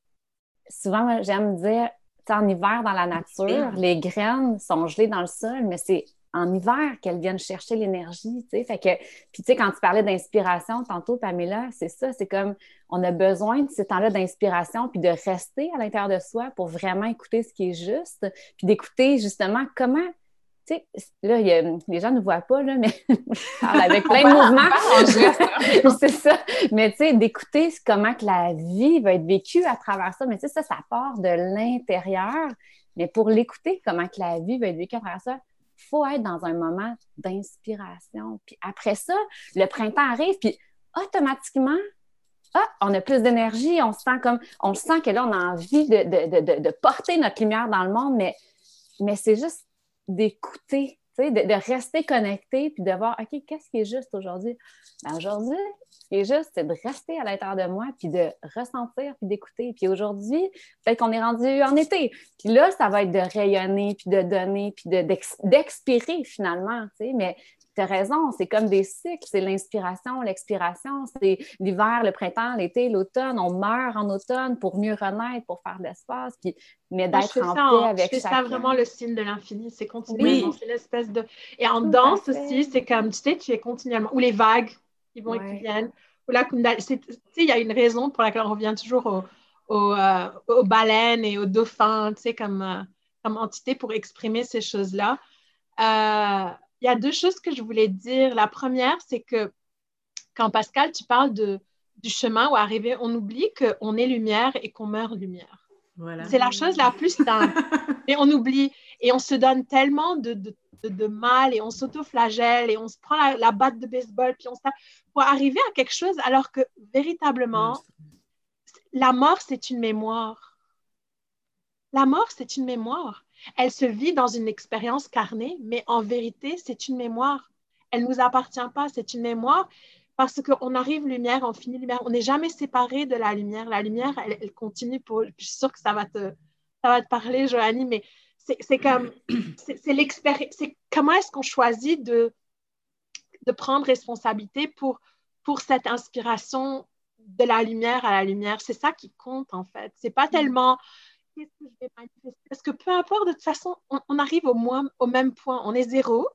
souvent, j'aime dire, tu en hiver dans la nature, les graines sont gelées dans le sol, mais c'est en hiver qu'elles viennent chercher l'énergie, tu sais. Fait que, puis tu sais, quand tu parlais d'inspiration tantôt, Pamela, c'est ça, c'est comme on a besoin de ces temps-là d'inspiration puis de rester à l'intérieur de soi pour vraiment écouter ce qui est juste, puis d'écouter justement comment tu sais, là, les gens ne voient pas, là, mais avec plein de mouvements. c'est ça. Mais tu sais, d'écouter comment que la vie va être vécue à travers ça. Mais tu sais, ça, ça part de l'intérieur. Mais pour l'écouter, comment que la vie va être vécue à travers ça, faut être dans un moment d'inspiration. Puis après ça, le printemps arrive, puis automatiquement, ah, on a plus d'énergie, on sent comme, on sent que là, on a envie de, porter notre lumière dans le monde, mais, mais c'est juste d'écouter, de, rester connecté, puis de voir, OK, qu'est-ce qui est juste aujourd'hui? Ben aujourd'hui, ce qui est juste, c'est de rester à l'intérieur de moi, puis de ressentir, puis d'écouter. Puis aujourd'hui, peut-être qu'on est rendu en été. Puis là, ça va être de rayonner, puis de donner, puis d'expirer finalement, tu sais. Mais tu as raison, c'est comme des cycles, c'est l'inspiration, l'expiration, c'est l'hiver, le printemps, l'été, l'automne. On meurt en automne pour mieux renaître, pour faire de l'espace, puis mais d'être en paix avec C'est ça vraiment le signe de l'infini, c'est continuellement, c'est l'espèce de... Et en danse aussi, c'est comme, tu sais, tu es continuellement... Ou les vagues, qui vont et qui viennent. Ou la il y a une raison pour laquelle on revient toujours euh, aux, baleines et aux dauphins, tu sais, comme, euh, comme entité pour exprimer ces choses-là. Euh, il y a deux choses que je voulais dire. La première, c'est que quand Pascal, tu parles de, du chemin où arriver, on oublie qu'on est lumière et qu'on meurt lumière. Voilà. C'est la chose la plus simple. et on oublie. Et on se donne tellement de, de de, mal et on s'auto-flagelle et on se prend la, batte de baseball puis on pour arriver à quelque chose alors que véritablement, la mort, c'est une mémoire. La mort, c'est une mémoire. Elle se vit dans une expérience carnée, mais en vérité, c'est une mémoire. Elle ne nous appartient pas, c'est une mémoire parce qu'on arrive lumière, on finit lumière. On n'est jamais séparé de la lumière. La lumière, elle, continue pour. Je suis sûre que ça va te, ça va te parler, Joanie, mais c'est comme. C'est l'expérience. Comment est-ce qu'on choisit de, de prendre responsabilité pour, pour cette inspiration de la lumière à la lumière? C'est ça qui compte, en fait. C'est pas tellement qu'est-ce que je vais manifester? Parce que peu importe, de toute façon, on, arrive au, moins, au même point. On est zéro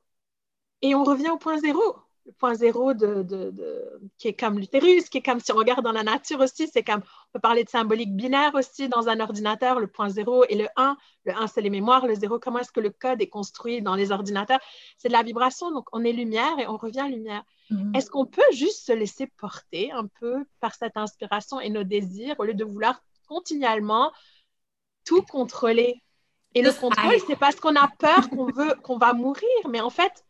et on revient au point zéro. Le point zéro de, de, qui est comme l'utérus, qui est comme si on regarde dans la nature aussi, c'est comme, on peut parler de symbolique binaire aussi dans un ordinateur, le point zéro et le 1. Le 1, c'est les mémoires, le zéro, comment est-ce que le code est construit dans les ordinateurs? C'est de la vibration, donc on est lumière et on revient lumière. Mm-hmm. Est-ce qu'on peut juste se laisser porter un peu par cette inspiration et nos désirs au lieu de vouloir continuellement tout contrôler. Et le contrôle, c'est parce qu'on a peur qu'on veut, qu'on va mourir. Mais en fait,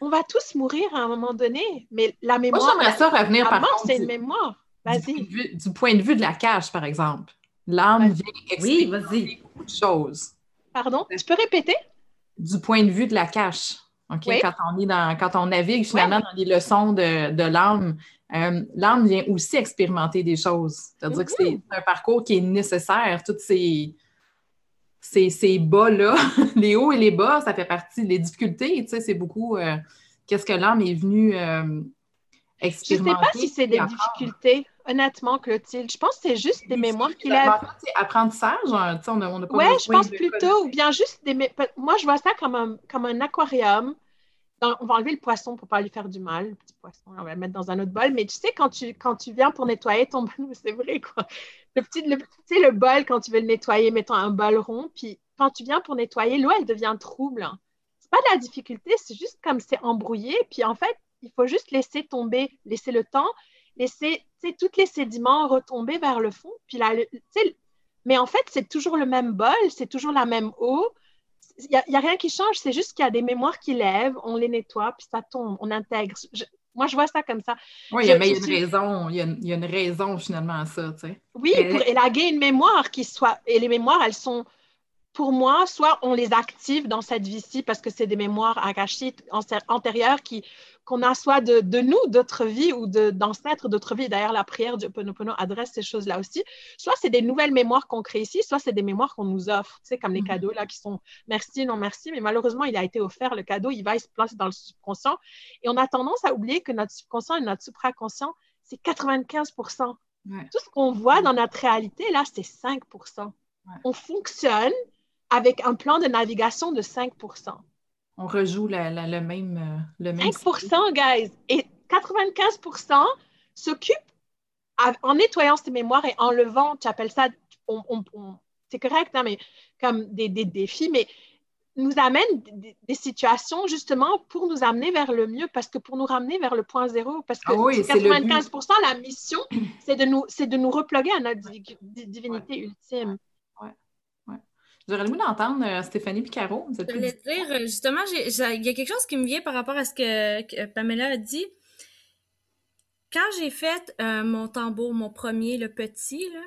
on va tous mourir à un moment donné. Mais la mémoire. Moi, j'aimerais ça revenir par contre. c'est une mémoire. Vas-y. Du, point de vue de la cache, par exemple. L'âme vient expliquer beaucoup de choses. Pardon? Tu peux répéter? Du point de vue de la cache. OK? Quand, on est dans, quand on navigue finalement dans les leçons de, de l'âme, euh, l'âme vient aussi expérimenter des choses. C'est-à-dire que c'est un parcours qui est nécessaire. Toutes ces, ces, ces bas-là, les hauts et les bas, ça fait partie des difficultés. Tu sais, c'est beaucoup euh, qu'est-ce que l'âme est venue expérimenter. Je ne sais pas si c'est des difficultés, honnêtement, Clotilde. Je pense que c'est juste des mémoires qu'il a. apprentissage, hein, on a, Oui, je pense plutôt, ou bien juste des. Moi, je vois ça comme un, comme un aquarium on va enlever le poisson pour ne pas lui faire du mal, le petit poisson, on va le mettre dans un autre bol. Mais tu sais, quand tu, quand tu viens pour nettoyer ton bol, c'est vrai quoi. Le petit, le, tu sais, le bol, quand tu veux le nettoyer, mettons un bol rond, puis quand tu viens pour nettoyer, l'eau, elle devient trouble. Hein. C'est pas de la difficulté, c'est juste comme c'est embrouillé. Puis en fait, il faut juste laisser tomber, laisser le temps, laisser, tous les sédiments retomber vers le fond. Puis là, mais en fait, c'est toujours le même bol, c'est toujours la même eau il n'y a, rien qui change, c'est juste qu'il y a des mémoires qui lèvent, on les nettoie, puis ça tombe, on intègre. moi, je vois ça comme ça. Oui, il y a, une raison, il y, a, une raison finalement à ça, tu sais. Oui, pour élaguer une mémoire qui soit, et les mémoires, elles sont, pour moi, soit on les active dans cette vie-ci parce que c'est des mémoires akashiques antérieures qui, qu'on a soit de, de nous, d'autres vies ou d'ancêtres d'autres vies. D'ailleurs, la prière du Ponopono adresse ces choses-là aussi. Soit c'est des nouvelles mémoires qu'on crée ici, soit c'est des mémoires qu'on nous offre. Tu sais, comme les mm-hmm. cadeaux là qui sont merci, non merci, mais malheureusement, il a été offert le cadeau, il va se placer dans le subconscient. Et on a tendance à oublier que notre subconscient et notre supraconscient, c'est 95 Tout ce qu'on voit dans notre réalité, là, c'est 5% On fonctionne avec un plan de navigation de 5% On rejoue le même. Euh, le même 5% guys! Et 95% s'occupent en nettoyant ces mémoires et en levant, tu appelles ça, c'est correct, hein, mais comme des, défis, mais nous amènent des, situations justement pour nous amener vers le mieux, parce que pour nous ramener vers le point zéro, parce que 95 ah la mission, c'est de, nous, de nous reploguer à notre divinité ultime. J'aurais le goût d'entendre euh, Stéphanie Picaro. Je voulais dire, euh, justement, il y a quelque chose qui me vient par rapport à ce que, Pamela a dit. Quand j'ai fait euh, mon tambour, mon premier, le petit, là,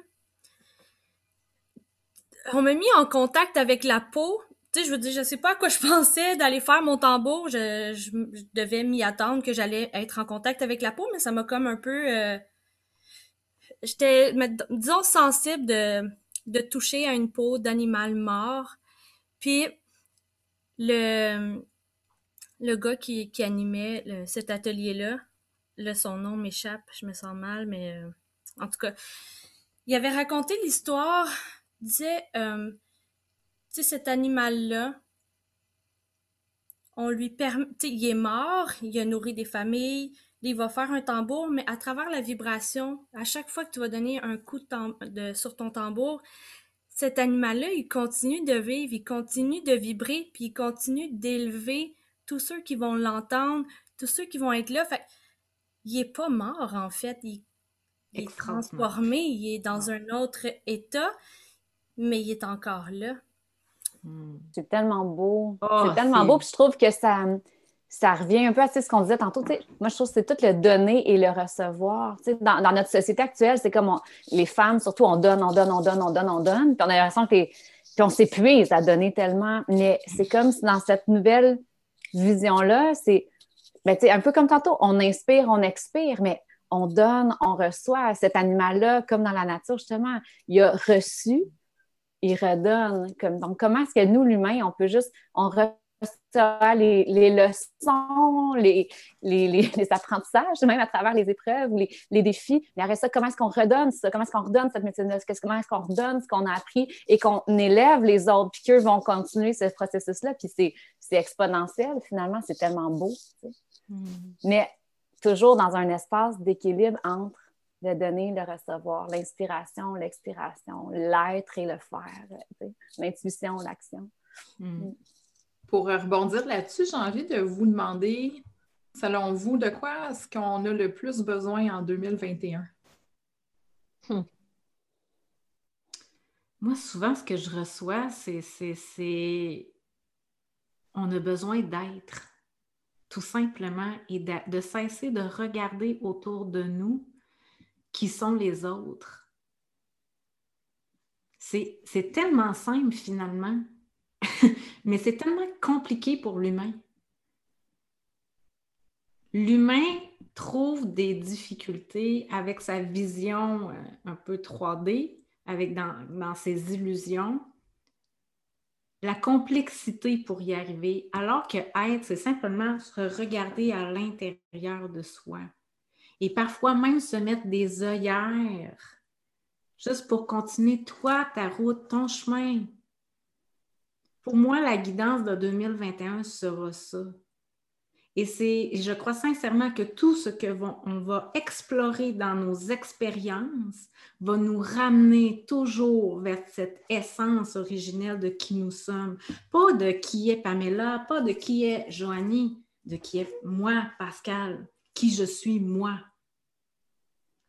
on m'a mis en contact avec la peau. Tu sais, je veux dire, je sais pas à quoi je pensais d'aller faire mon tambour. Je, devais m'y attendre que j'allais être en contact avec la peau, mais ça m'a comme un peu... J'étais, disons, sensible de de toucher à une peau d'animal mort. Puis le, le gars qui, animait cet atelier-là, là, son nom m'échappe, je me sens mal, mais euh, en tout cas, il avait raconté l'histoire, disait, euh, tu sais, cet animal-là, on lui permet, tu sais, il est mort, il a nourri des familles, il va faire un tambour, mais à travers la vibration, à chaque fois que tu vas donner un coup de, sur ton tambour, cet animal-là, il continue de vivre, il continue de vibrer, puis il continue d'élever tous ceux qui vont l'entendre, tous ceux qui vont être là. Fait il est pas mort, en fait. Il, est transformé, il est dans un autre état, mais il est encore là. Hmm. C'est tellement beau. Oh, c'est tellement beau, puis je trouve que ça ça revient un peu à ce qu'on disait tantôt. moi, je trouve que c'est tout le donner et le recevoir. Dans, dans, notre société actuelle, c'est comme les femmes, surtout, on donne, on donne, on donne, on donne, on donne. Puis on a l'impression que on s'épuise à donner tellement. Mais c'est comme dans cette nouvelle vision-là, c'est ben, un peu comme tantôt, on inspire, on expire, mais on donne, on reçoit. Cet animal-là, comme dans la nature, justement, il a reçu, il redonne. Donc, comment est-ce que nous, l'humain, on peut juste, on les, les leçons, les, les, apprentissages, même à travers les épreuves, les, les défis. Mais après ça, comment est-ce qu'on redonne ça? Comment est-ce qu'on redonne cette médecine-là? Comment est-ce qu'on redonne ce qu'on a appris et qu'on élève les autres, puis qu'eux vont continuer ce processus-là? Puis c'est exponentiel, finalement, c'est tellement beau. Hmm. Mais toujours dans un espace d'équilibre entre le donner, le recevoir, l'inspiration, l'expiration, l'être et le faire, l'intuition, l'action. Hmm. Hmm. Pour rebondir là-dessus, j'ai envie de vous demander, selon vous, de quoi est-ce qu'on a le plus besoin en 2021? Hmm. Moi, souvent, ce que je reçois, c'est on a besoin d'être tout simplement, et de, cesser de regarder autour de nous qui sont les autres. C'est tellement simple finalement, mais c'est tellement compliqué pour l'humain. L'humain trouve des difficultés avec sa vision euh, un peu 3D, avec dans ses illusions, la complexité pour y arriver, alors que être, c'est simplement se regarder à l'intérieur de soi. Et parfois même se mettre des œillères, juste pour continuer toi, ta route, ton chemin. Pour moi, la guidance de 2021 sera ça. Et je crois sincèrement que tout ce que va explorer dans nos expériences va nous ramener toujours vers cette essence originelle de qui nous sommes. Pas de qui est Pamela, pas de qui est Joanie, de qui est moi, Pascal, qui je suis moi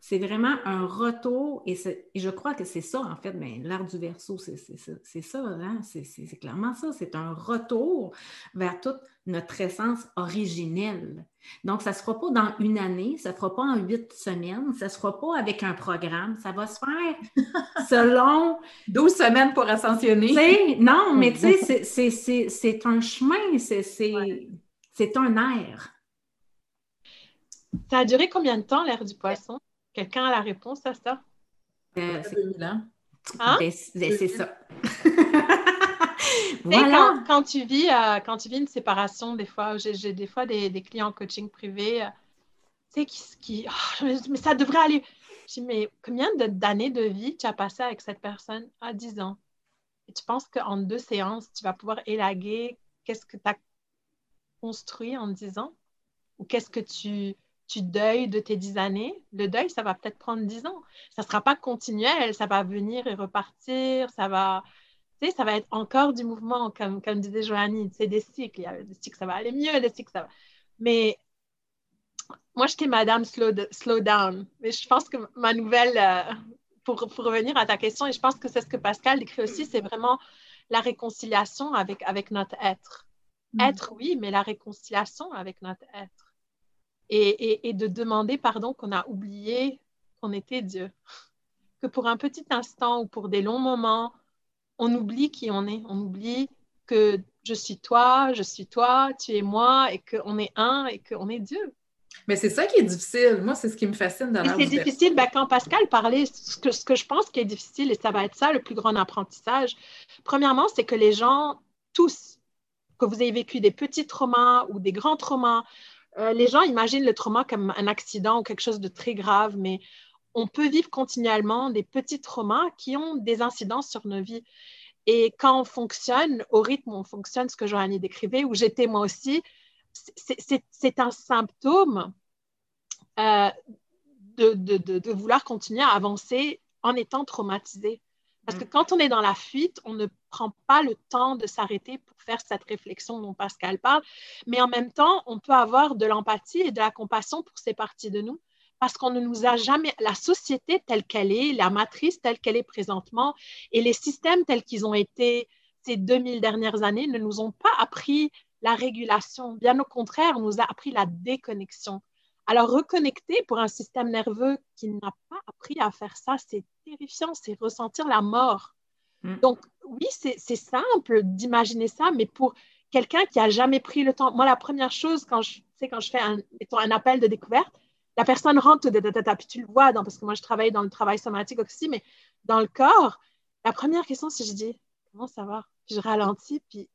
c'est vraiment un retour, et, je crois que c'est ça, en fait, mais l'art du verso, c'est ça, hein? c'est clairement ça, c'est un retour vers toute notre essence originelle. Donc, ça ne se fera pas dans une année, ça ne se fera pas en huit semaines, ça ne se fera pas avec un programme, ça va se faire selon... 12 semaines pour ascensionner. non, mais tu sais, c'est un chemin, c'est un air. Ça a duré combien de temps, l'air du poisson? Quelqu'un a la réponse à ça? Euh, c'est 2000 ans. Hein? Ben, ben, c'est ça. voilà. Quand, tu vis, euh, quand tu vis une séparation, des fois, j'ai des fois des, des, clients en coaching privé, euh, tu sais, qui, qui oh, mais ça devrait aller. Je dis, mais combien d'années de vie tu as passé avec cette personne? À ah, 10 ans. Et tu penses qu'en deux séances, tu vas pouvoir élaguer qu'est-ce que tu as construit en 10 ans? Ou qu'est-ce que tu tu deuilles de tes dix années, le deuil, ça va peut-être prendre dix ans. Ça ne sera pas continuel, ça va venir et repartir, ça va, ça va être encore du mouvement, comme, comme disait Joanie, c'est des cycles. Il y a des cycles, ça va aller mieux, des cycles, ça va. Mais moi, j'étais Madame slow, slow, Down. Mais je pense que ma nouvelle, euh, pour, pour, revenir à ta question, et je pense que c'est ce que Pascal décrit aussi, c'est vraiment la réconciliation avec, avec notre être. Mm. Être, oui, mais la réconciliation avec notre être et, de demander pardon qu'on a oublié qu'on était Dieu. Que pour un petit instant ou pour des longs moments, on oublie qui on est, on oublie que je suis toi, je suis toi, tu es moi, et qu'on est un et qu'on est Dieu. Mais c'est ça qui est difficile. Moi, c'est ce qui me fascine dans C'est difficile. Ben, quand Pascal parlait, ce que, ce que je pense qui est difficile, et ça va être ça le plus grand apprentissage, premièrement, c'est que les gens, tous, que vous ayez vécu des petits traumas ou des grands traumas, euh, les gens imaginent le trauma comme un accident ou quelque chose de très grave, mais on peut vivre continuellement des petits traumas qui ont des incidences sur nos vies. Et quand on fonctionne au rythme où on fonctionne, ce que Joannie décrivait, où j'étais moi aussi, c'est un symptôme euh, de, vouloir continuer à avancer en étant traumatisé. Parce que mm. quand on est dans la fuite, on ne prend pas le temps de s'arrêter pour faire cette réflexion dont Pascal parle, mais en même temps, on peut avoir de l'empathie et de la compassion pour ces parties de nous parce qu'on ne nous a jamais, la société telle qu'elle est, la matrice telle qu'elle est présentement et les systèmes tels qu'ils ont été ces 2000 dernières années ne nous ont pas appris la régulation. Bien au contraire, on nous a appris la déconnexion. Alors, reconnecter pour un système nerveux qui n'a pas appris à faire ça, c'est terrifiant, c'est ressentir la mort. Mm. Donc, oui, c'est simple d'imaginer ça, mais pour quelqu'un qui a jamais pris le temps, moi, la première chose, quand je, quand je fais un, un appel de découverte, la personne rentre, puis tu le vois, parce que moi, je travaille dans le travail somatique aussi, mais dans le corps, la première question, c'est je dis, comment ça va? Puis je ralentis, puis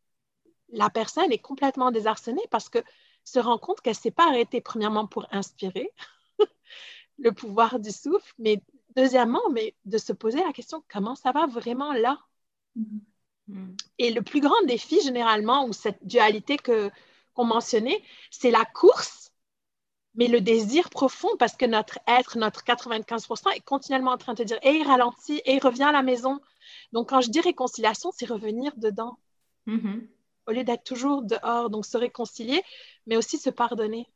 la personne est complètement désarçonnée parce que se rend compte qu'elle ne s'est pas arrêtée, premièrement, pour inspirer le pouvoir du souffle, mais deuxièmement, mais de se poser la question, comment ça va vraiment là? Mm-hmm. Et le plus grand défi, généralement, ou cette dualité que, qu'on mentionnait, c'est la course mais le désir profond, parce que notre être, notre 95%, est continuellement en train de dire Hey, ralentis, hey, reviens à la maison. Donc, quand je dis réconciliation, c'est revenir dedans. Mm-hmm. Au lieu d'être toujours dehors. Donc, se réconcilier, mais aussi se pardonner.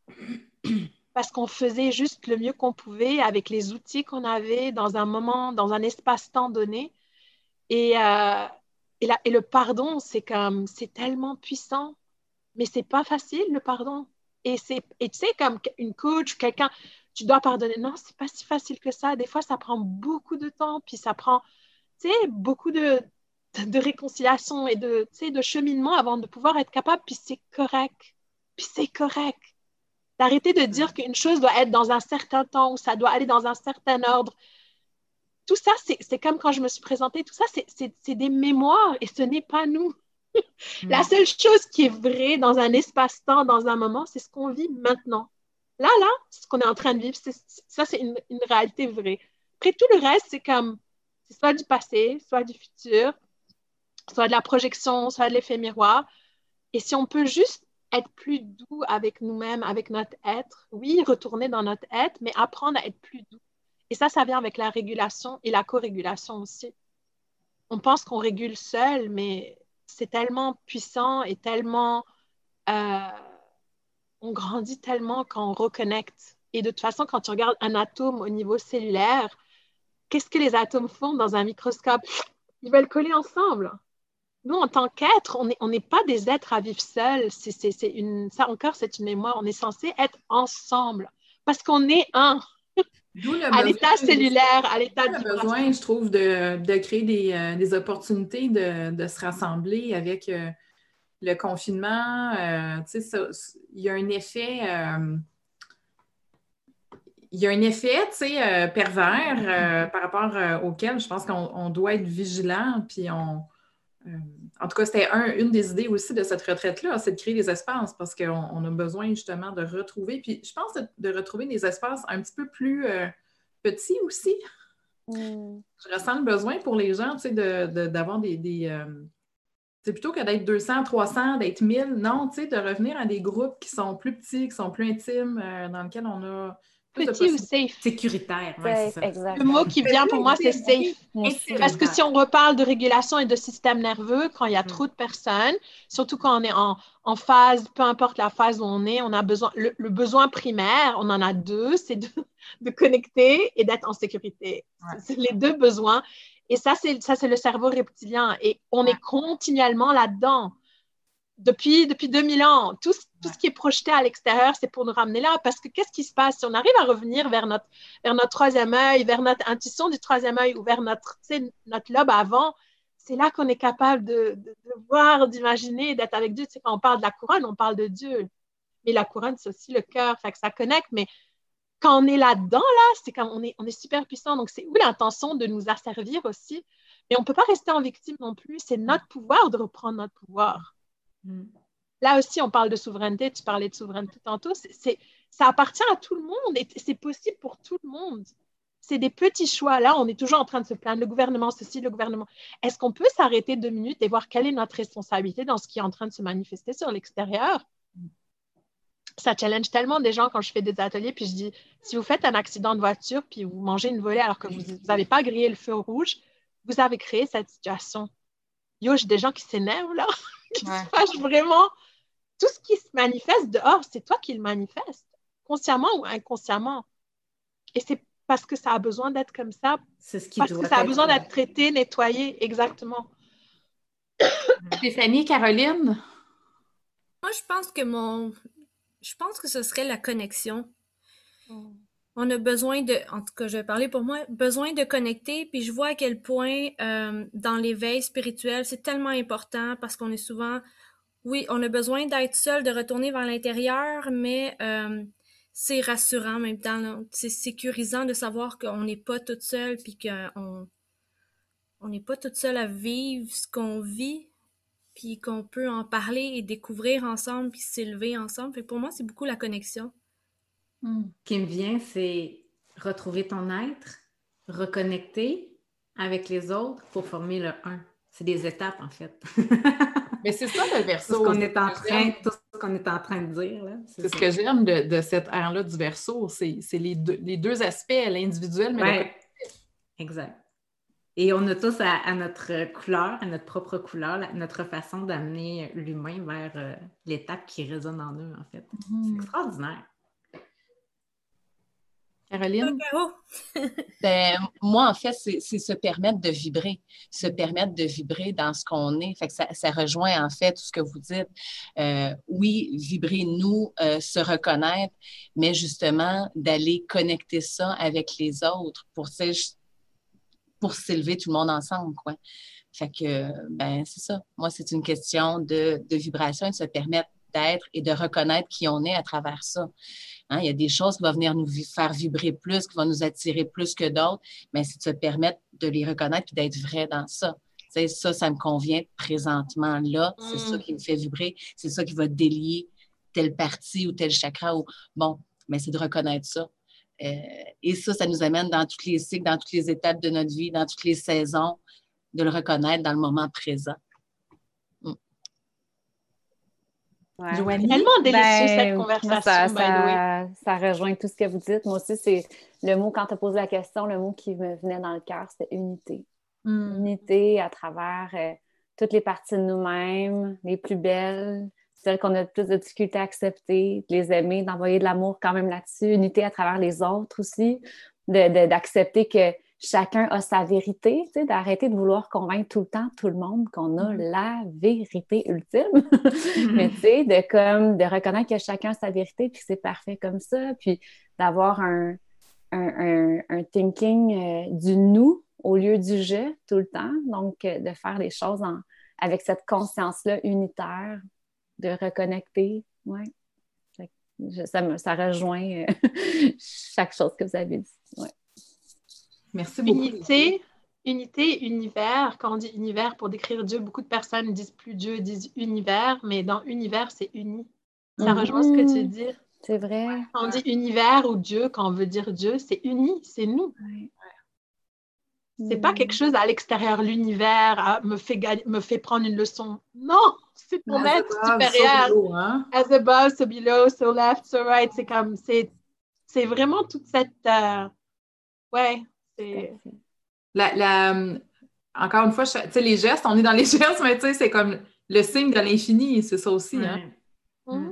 Parce qu'on faisait juste le mieux qu'on pouvait avec les outils qu'on avait dans un moment, dans un espace-temps donné. Et, euh, et, et le pardon, c'est comme, c'est tellement puissant, mais c'est pas facile, le pardon. Et, c'est, et tu sais, comme une coach, quelqu'un, tu dois pardonner. Non, c'est pas si facile que ça. Des fois, ça prend beaucoup de temps, puis ça prend, tu sais, beaucoup de, de réconciliation et de, tu sais, de cheminement avant de pouvoir être capable, puis c'est correct. Puis c'est correct. D'arrêter de dire qu'une chose doit être dans un certain temps ou ça doit aller dans un certain ordre. Tout ça, c'est, c'est comme quand je me suis présentée, tout ça, c'est, c'est, c'est des mémoires et ce n'est pas nous. La seule chose qui est vraie dans un espace-temps, dans un moment, c'est ce qu'on vit maintenant. Là, là, ce qu'on est en train de vivre, ça, c'est une, réalité vraie. Après, tout le reste, c'est comme, c'est soit du passé, soit du futur, soit de la projection, soit de l'effet miroir. Et si on peut juste être plus doux avec nous-mêmes, avec notre être, oui, retourner dans notre être, mais apprendre à être plus doux. Et ça, ça vient avec la régulation et la co-régulation aussi. On pense qu'on régule seul, mais c'est tellement puissant et tellement... Euh, on grandit tellement quand on reconnecte. Et de toute façon, quand tu regardes un atome au niveau cellulaire, qu'est-ce que les atomes font dans un microscope? Ils veulent coller ensemble. Nous, en tant qu'être, on n'est pas des êtres à vivre seuls. C'est, une, ça encore, c'est une mémoire. On est censé être ensemble parce qu'on est un à l'état cellulaire, à l'état du besoin, je trouve, de, créer des, euh, opportunités de, se rassembler avec euh, le confinement. Euh, il y a un effet. il y a un effet, pervers par rapport auquel je pense qu'on doit être vigilant, puis on, en tout cas, c'était une des idées aussi de cette retraite-là, c'est de créer des espaces parce qu'on a besoin justement de retrouver, puis je pense de, retrouver des espaces un petit peu plus euh, petits aussi. Mm. Je ressens le besoin pour les gens, tu sais, d'avoir des... Euh, c'est plutôt que d'être 200, 300, d'être 1000, non, tu sais, de revenir à des groupes qui sont plus petits, qui sont plus intimes, euh, dans lesquels on a Petit ou safe? Sécuritaire, Le mot qui vient pour moi, c'est safe. Parce que si on reparle de régulation et de système nerveux, quand il y a mm. trop de personnes, surtout quand on est en, en, phase, peu importe la phase où on est, on a besoin, le, besoin primaire, on en a deux, c'est de, de, connecter et d'être en sécurité. C'est les deux besoins. Et ça, c'est ça, c'est le cerveau reptilien. Et on est continuellement là-dedans depuis, depuis 2000 ans. Tout, tout ce qui est projeté à l'extérieur, c'est pour nous ramener là. Parce que qu'est-ce qui se passe? Si on arrive à revenir vers notre, vers notre troisième œil, vers notre intuition du troisième œil ou vers notre, notre lobe avant, c'est là qu'on est capable de, de, voir, d'imaginer, d'être avec Dieu. Tu quand on parle de la couronne, on parle de Dieu. Mais la couronne, c'est aussi le cœur, fait que ça connecte. Mais quand on est là-dedans, là, c'est comme on est, on est super puissant. Donc, c'est où l'intention de nous asservir aussi. Mais on ne peut pas rester en victime non plus. C'est notre pouvoir de reprendre notre pouvoir. Mm. Là aussi, on parle de souveraineté. Tu parlais de souveraineté tantôt. C'est, ça appartient à tout le monde et c'est possible pour tout le monde. C'est des petits choix. Là, on est toujours en train de se plaindre. Le gouvernement, ceci, le gouvernement. Est-ce qu'on peut s'arrêter deux minutes et voir quelle est notre responsabilité dans ce qui est en train de se manifester sur l'extérieur? Ça challenge tellement des gens quand je fais des ateliers, puis je dis, si vous faites un accident de voiture, puis vous mangez une volée alors que vous n'avez pas grillé le feu rouge, vous avez créé cette situation. Yo, j'ai des gens qui s'énervent là. qui se fâche vraiment. Tout ce qui se manifeste dehors, c'est toi qui le manifestes, consciemment ou inconsciemment. Et c'est parce que ça a besoin d'être comme ça. C'est ce qui Parce que ça a besoin d'être traité, nettoyé, exactement. Stéphanie, Caroline? Moi, je pense que mon. Je pense que ce serait la connexion. Oh. On a besoin de, en tout cas, je vais parler pour moi, besoin de connecter. Puis je vois à quel point euh, dans l'éveil spirituel, c'est tellement important parce qu'on est souvent, oui, on a besoin d'être seul, de retourner vers l'intérieur, mais euh, c'est rassurant en même temps. C'est sécurisant de savoir qu'on n'est pas toute seule, puis qu'on on n'est pas toute seule à vivre ce qu'on vit, puis qu'on peut en parler et découvrir ensemble, puis s'élever ensemble. pour moi, c'est beaucoup la connexion. Ce qui me vient, c'est retrouver ton être, reconnecter avec les autres pour former le un. C'est des étapes, en fait. Mais c'est ça le verso. Tout ce qu'on est en train, tout ce qu'on est en train de dire. C'est ce que j'aime de, cette ère-là du verso, c'est les deux, les deux aspects, l'individuel, mais Exact. Et on a tous à, notre couleur, à notre propre couleur, notre façon d'amener l'humain vers euh, l'étape qui résonne en eux, en fait. C'est mm-hmm. extraordinaire. Caroline? ben, moi, en fait, c'est se permettre de vibrer, se permettre de vibrer dans ce qu'on est. Fait que ça, ça, rejoint, en fait, tout ce que vous dites. Euh, oui, vibrer, nous, euh, se reconnaître, mais justement, d'aller connecter ça avec les autres pour, pour s'élever tout le monde ensemble, quoi. Fait que, ben, c'est ça. Moi, c'est une question de, de vibration et de se permettre d'être et de reconnaître qui on est à travers ça. Hein, il y a des choses qui vont venir nous faire vibrer plus, qui vont nous attirer plus que d'autres, mais c'est de se permettre de les reconnaître et d'être vrai dans ça. ça, ça me convient présentement là. C'est ça mm. qui me fait vibrer. C'est ça qui va délier telle partie ou tel chakra. Ou... Bon, mais c'est de reconnaître ça. Euh, et ça, ça nous amène dans tous les cycles, dans toutes les étapes de notre vie, dans toutes les saisons, de le reconnaître dans le moment présent. Tellement délicieuse cette ben, conversation. Ça, rejoint tout ce que vous dites. Moi aussi, c'est le mot, quand tu as posé la question, le mot qui me venait dans le cœur, c'était unité. Hmm. Unité à travers euh, toutes les parties de nous-mêmes, les plus belles, celles qu'on a le plus de difficulté à accepter, de les aimer, d'envoyer de l'amour quand même là-dessus. Unité à travers les autres aussi, d'accepter que chacun a sa vérité, tu sais, d'arrêter de vouloir convaincre tout le temps tout le monde qu'on a mm-hmm. la vérité ultime. Mm-hmm. Mais tu sais, de comme de reconnaître que chacun a sa vérité, puis que c'est parfait comme ça, puis d'avoir un, un, un, thinking euh, du nous au lieu du je tout le temps. Donc, euh, de faire les choses en, avec cette conscience-là unitaire, de reconnecter. Ouais. Ça, me, ça rejoint euh, chaque chose que vous avez dit. Ouais. Merci beaucoup. Unité, unité, univers. Quand on dit univers pour décrire Dieu, beaucoup de personnes disent plus Dieu, disent univers, mais dans univers, c'est uni. Ça mhm. rejoint ce que tu dis. C'est vrai. Quand on dit univers ou Dieu, quand on veut dire Dieu, c'est uni, c'est nous. C'est pas quelque chose à l'extérieur, l'univers me fait, me fait prendre une leçon. Non, c'est ton être supérieur. Hein? As above, so below, so left, so right. C'est comme, c'est vraiment toute cette. Euh, ouais, la, encore une fois, les gestes, on est dans les gestes, mais c'est comme le signe de l'infini, c'est ça aussi. Hein? Mm.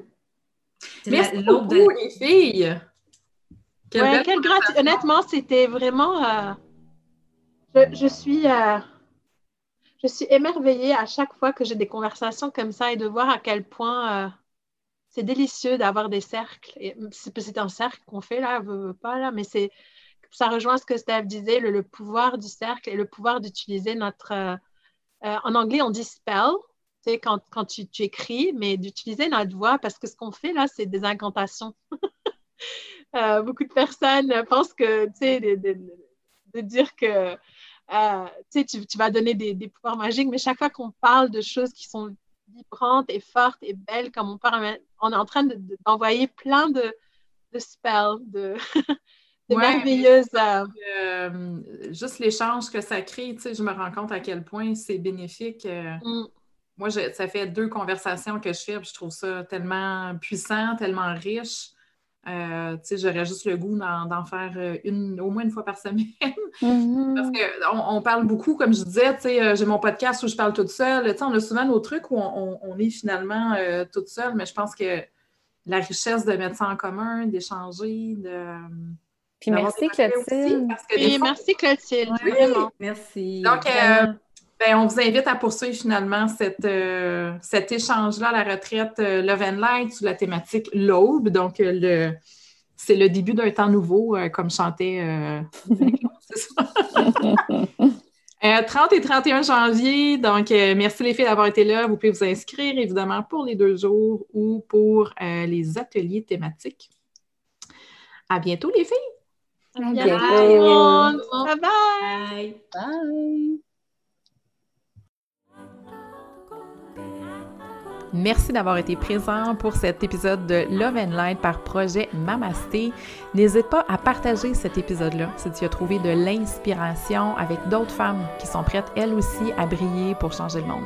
Merci beaucoup, les filles! Quelle, Honnêtement, c'était vraiment... Euh, je, suis... Euh, je suis émerveillée à chaque fois que j'ai des conversations comme ça et de voir à quel point euh, c'est délicieux d'avoir des cercles. C'est un cercle qu'on fait là, pas là, mais c'est ça rejoint ce que Steph disait, le, pouvoir du cercle et le pouvoir d'utiliser notre... Euh, euh, en anglais, on dit spell, quand, quand tu, tu, écris, mais d'utiliser notre voix parce que ce qu'on fait là, c'est des incantations. Euh, beaucoup de personnes pensent que, tu sais, de, dire que tu, tu, vas donner des, des, pouvoirs magiques, mais chaque fois qu'on parle de choses qui sont vibrantes et fortes et belles, comme on parle, on est en train d'envoyer plein de, de spells, de, C'est merveilleuse. Euh, juste l'échange que ça crée, tu sais, je me rends compte à quel point c'est bénéfique. Euh. Mm. Moi, ça fait deux conversations que je fais, je trouve ça tellement puissant, tellement riche. Euh, tu sais, j'aurais juste le goût d'en faire une, au moins une fois par semaine. Mm-hmm. Parce qu'on on parle beaucoup, comme je disais, tu sais, j'ai mon podcast où je parle toute seule. On a souvent nos trucs où on, est finalement toute seule, mais je pense que la richesse de mettre ça en commun, d'échanger, de puis merci Clotilde. Oui, merci Clotilde, vraiment. Merci. Donc, euh, ben, on vous invite à poursuivre finalement cette, euh, cet échange-là à la retraite euh, Love and Light sous la thématique l'aube. Donc, le, c'est le début d'un temps nouveau, euh, comme chantait. Euh, c'est ça. 30 et 31 janvier. Donc, merci les filles d'avoir été là. Vous pouvez vous inscrire évidemment pour les deux jours ou pour les ateliers thématiques. À bientôt les filles. À bientôt. Bye bye. Bye. Merci d'avoir été présent pour cet épisode de Love and Light par projet Mamasté. N'hésite pas à partager cet épisode-là si tu as trouvé de l'inspiration avec d'autres femmes qui sont prêtes elles aussi à briller pour changer le monde.